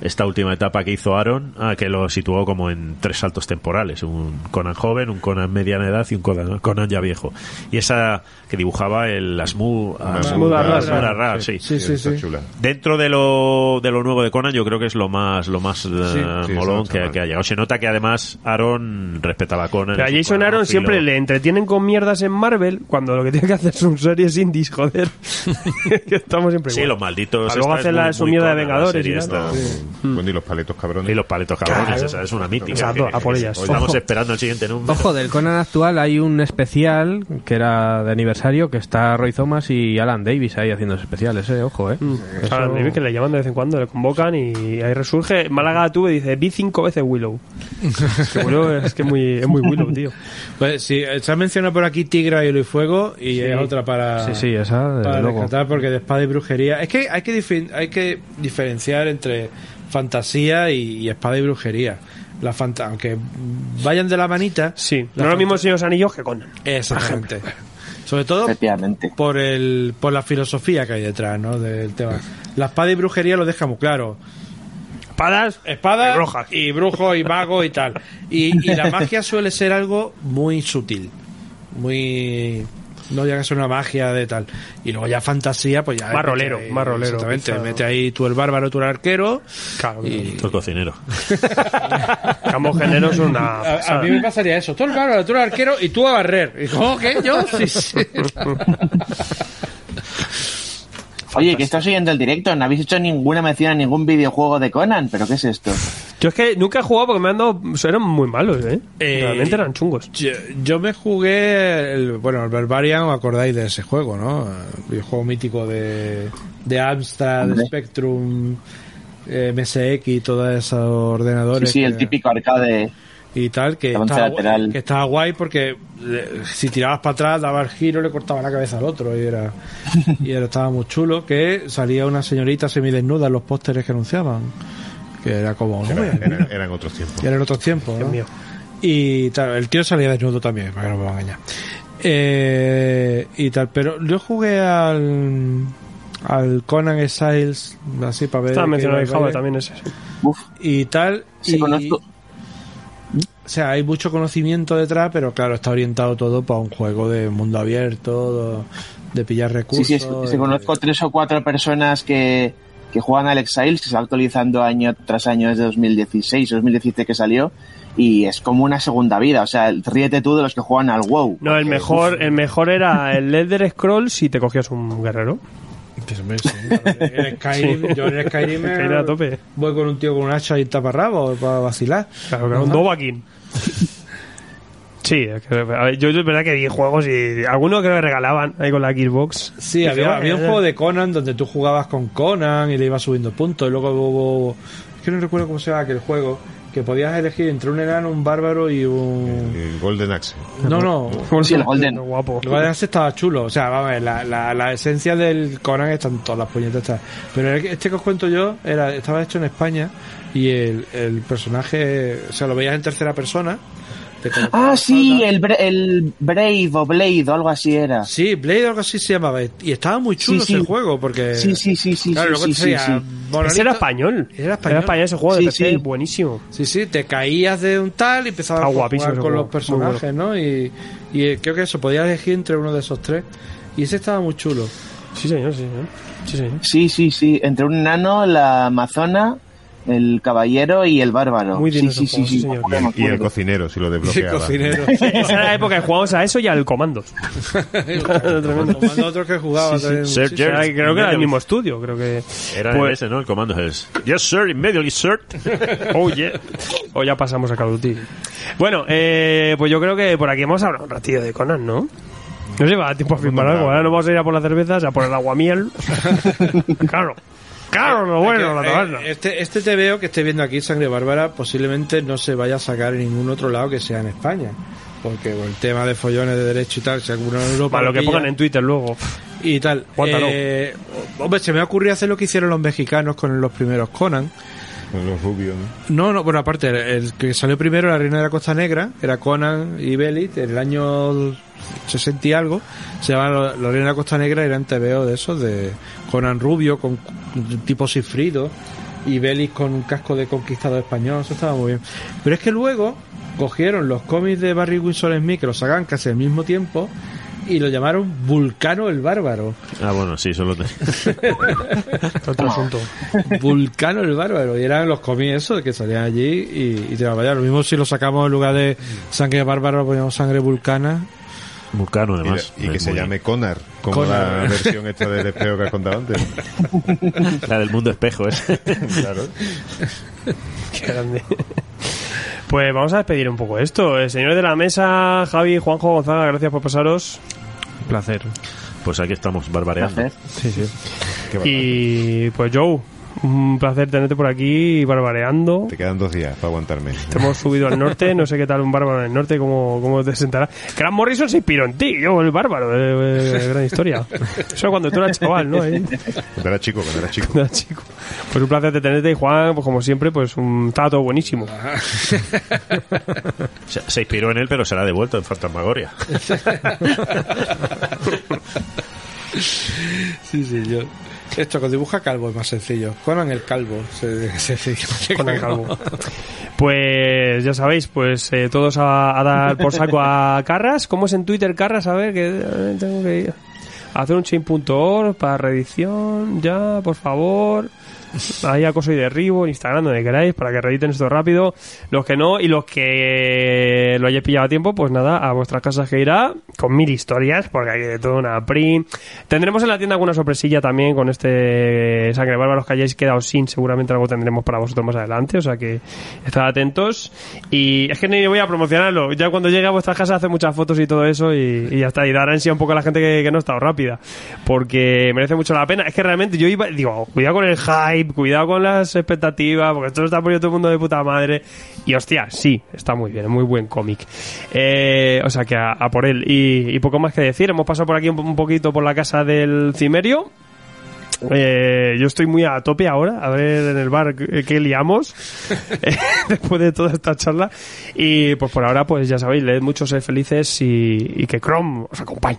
Esta última etapa que hizo Aaron, ah, que lo situó como en tres saltos temporales: un Conan joven, un Conan mediana edad y un Conan, Conan ya viejo. Y esa que dibujaba el Asmu, Arrar, sí. Sí, sí, sí. chula. Dentro de lo, de lo nuevo de Conan, yo creo que es lo más lo más sí, molón que, que ha llegado. Se nota que además Aaron respetaba a Conan. Pero a es Jason Aaron siempre le entretienen con mierdas en Marvel, cuando lo que tiene que hacer son series indies, joder. Que estamos siempre Sí, igual. los malditos. Luego muy- la- su mierda de Vengadores y tal. bueno, y los paletos cabrones. Y los paletos cabrones, Claro. esa es una mítica. Exacto, que- a por que ellas. Estamos Ojo. esperando el siguiente número. Ojo, del Conan actual hay un especial que era de aniversario que está Roy Thomas y Alan Davis ahí haciendo especiales, eh. Ojo, eh. Mm. Eso- Alan Davis, que le llaman de vez en cuando, le convocan y ahí resurge. Málaga tuve dice, vi cinco veces Willow. es que Willow es que es muy, es muy Willow, tío. Pues sí, se ha mencionado por aquí Tigra, Hielo y Fuego y es otra para, Sí, sí, esa, desde para luego. rescatar porque de espada y brujería. Es que hay que, hay que diferenciar entre fantasía y, y espada y brujería. La fanta aunque vayan de la manita. Sí, la no lo mismo Señor Anillos que Conan. Exactamente. Sobre todo por el por la filosofía que hay detrás, ¿no? Del tema. La espada y brujería lo deja muy claro. Espadas, Espada y rojas. y brujo y mago y tal. Y, y la magia suele ser algo muy sutil. Muy. No llega a ser una magia de tal. Y luego ya fantasía, pues ya. Más rolero, mete ahí- más rolero, Exactamente. quizá. Mete ahí tú el bárbaro, tú el arquero. Claro, Y- El cocinero. ambos géneros son una A, a mí me pasaría eso. Tú el bárbaro, tú el arquero y tú a barrer. Y ¿Cómo que yo? Sí, sí. Oye, que estás oyendo el directo, no habéis hecho ninguna mención a ningún videojuego de Conan, pero ¿qué es esto? Yo es que nunca he jugado porque me han dado... Eran muy malos, ¿eh? Eh, Realmente eran chungos. Yo, yo me jugué, el, bueno, el Barbarian, ¿os acordáis de ese juego, no? El videojuego mítico de, de Amstrad, Hombre. Spectrum, eh, MSX y todos esos ordenadores. Sí, sí, el que- típico arcade. Y tal, que estaba, lateral. guay, que estaba guay porque eh, si tirabas para atrás, daba el giro, le cortaba la cabeza al otro y era, y era, estaba muy chulo. Que salía una señorita semidesnuda en los pósteres que anunciaban. Que era como, Era- "Hombre, era- eran otros tiempos. era en otros tiempos. Y tal, el tío salía desnudo también, para que no me van a engañar. Eh, y tal, pero yo jugué al al Conan Exiles así para ver Estaba mencionado Java ver, también ese. sí. Uf, y tal Sí, y, conozco. O sea hay mucho conocimiento detrás pero claro está orientado todo para un juego de mundo abierto de pillar recursos sí, es- sí, de- conozco tres o cuatro personas que, que juegan al Exiles, que se va actualizando año tras año desde 2016 o 2017 que salió, y es como una segunda vida. O sea, ríete tú de los que juegan al WoW. No, el mejor, el mejor era el Elder Scrolls si te cogías un guerrero. En Skyrim, yo en Skyrim me- tope. voy con un tío con un hacha y taparrabo para vacilar Claro, claro, un. Dovahkiin. Sí, es que, a ver, yo es verdad que vi juegos y algunos que regalaban ahí con la Xbox. Sí, había, dije, había un "Bueno, juego de Conan donde tú jugabas con Conan y le ibas subiendo puntos. Y luego hubo. Es que no recuerdo cómo se llama aquel juego. Que podías elegir entre un enano, un bárbaro y un. El Golden Axe. No, no. Sí, el Golden. Guapo. El Golden Axe estaba chulo. O sea, vamos, a ver, la, la, la esencia del Conan está en todas las puñetas. estas. Pero este que os cuento yo era estaba hecho en España y el, el personaje. O sea, lo veías en tercera persona. Ah, sí, el, el Brave o Blade o algo así era. Sí, Blade o algo así se llamaba. Y estaba muy chulo Sí, sí. ese juego porque. Sí, sí, sí, sí, Claro, sí, luego sí, te sí, salía sí. monolito- Ese era español. Era español. ese juego de Sí, PC, sí. buenísimo. Sí, sí, te caías de un tal y empezabas Está a jugar con juego, los personajes, ¿no? Y, y eh, creo que eso, podías elegir entre uno de esos tres. Y ese estaba muy chulo. Sí, señor, sí, señor. Sí, señor. Sí, sí, sí. Entre un enano, la amazona, el caballero y el bárbaro. Muy bien sí, Y el, y el acuerdo. cocinero, si lo Sí, desbloqueaba. cocinero. Esa era la época que jugábamos a eso y al Comandos. Tremendo. Tomando otros que jugaba creo que era el mismo estudio, creo que... Era Pues- ese, ¿no? El comando es. Yes, sir, immediately, sir. Oh, yeah. O ya pasamos a Call of Duty. Bueno, eh, pues yo creo que por aquí hemos hablado un ratillo de Conan, ¿no? No se va a tiempo a firmar algo. Ahora no vamos a ir a por las cervezas, a por el aguamiel. claro. Claro, lo bueno, la Eh, taberna. este, este te veo que esté viendo aquí Sangre Bárbara posiblemente no se vaya a sacar en ningún otro lado que sea en España. Porque el tema de follones de derecho y tal, si alguno en Europa Para lo que pongan en Twitter luego. y tal. Eh, hombre, se me ha ocurrido hacer lo que hicieron los mexicanos con los primeros Conan. Con los rubios, ¿no? No, no, bueno, aparte, el, el que salió primero, La Reina de la Costa Negra, era Conan y Belit, en el año 60 y algo, se llama La la Reina de la Costa Negra, eran TVO de esos, de Conan rubio, con tipo Sifrido, y Belit con un casco de conquistador español, eso estaba muy bien. Pero es que luego cogieron los cómics de Barry Windsor Smith, que los sacan casi al mismo tiempo, y lo llamaron Vulcano el Bárbaro. Ah, bueno, sí, solo te... Otro asunto. Vulcano el Bárbaro. Y eran los cómics esos que salían allí y, y te vaya. Lo mismo si lo sacamos en lugar de sangre bárbaro, poníamos sangre vulcana. Vulcano, Y, además. y que se llame Conar, como Conar. la versión esta del espejo que has contado antes. La del mundo espejo, es. Claro. Qué grande. Pues vamos a despedir un poco esto. Eh, señores de la mesa, Javi, Juanjo, Gonzaga, gracias por pasaros. Un placer. Pues aquí estamos barbareando. Placer. Sí, sí. Y pues Joe, un placer tenerte por aquí barbareando. Te quedan dos días para aguantarme. Te hemos subido al norte, no sé qué tal un bárbaro en el norte, cómo, cómo te sentará. Grant Morrison se inspiró en ti, yo, el bárbaro, eh, eh, gran historia. Eso cuando tú eras chaval, ¿no? Eh, Cuando era chico, cuando era chico. cuando eras chico. Pues un placer de tenerte y Juan, pues como siempre, pues un, estaba todo buenísimo. Se, se inspiró en él, pero será devuelto en Fantasmagoria. Sí, sí, yo. Esto con dibuja calvo es más sencillo. Conan el calvo. Se, se- se- Con el calvo. Pues ya sabéis, pues eh, todos a, a dar por saco a Carras. ¿Cómo es en Twitter Carras? A ver, que eh, tengo que ir. Hacer un chain.org para reedición, ya, por favor. Ahí acoso y derribo, en Instagram, donde queráis, para que reediten esto rápido. Los que no, y los que lo hayáis pillado a tiempo, pues nada, a vuestras casas que irá, con mil historias, porque hay de todo una print. Tendremos en la tienda alguna sorpresilla también con este Sangre Bárbaros que hayáis quedado sin, seguramente algo tendremos para vosotros más adelante, o sea que estad atentos. Y es que ni voy a promocionarlo, ya cuando llegue a vuestras casas hace muchas fotos y todo eso y, y ya está, y dar ansia un poco a la gente que, que no ha estado rápida, porque merece mucho la pena. Es que realmente yo iba, digo, cuidado con el hype hype, cuidado con las expectativas, porque esto lo está poniendo todo el mundo de puta madre. Y hostia, sí, está muy bien, es muy buen cómic. Eh, o sea que a, a por él. Y, y poco más que decir, hemos pasado por aquí un, un poquito por la casa del Cimerio. Eh, yo estoy muy a tope ahora, a ver en el bar qué, qué liamos eh, después de toda esta charla. Y pues por ahora, pues ya sabéis, leed mucho, sed felices y, y que Chrome os acompañe.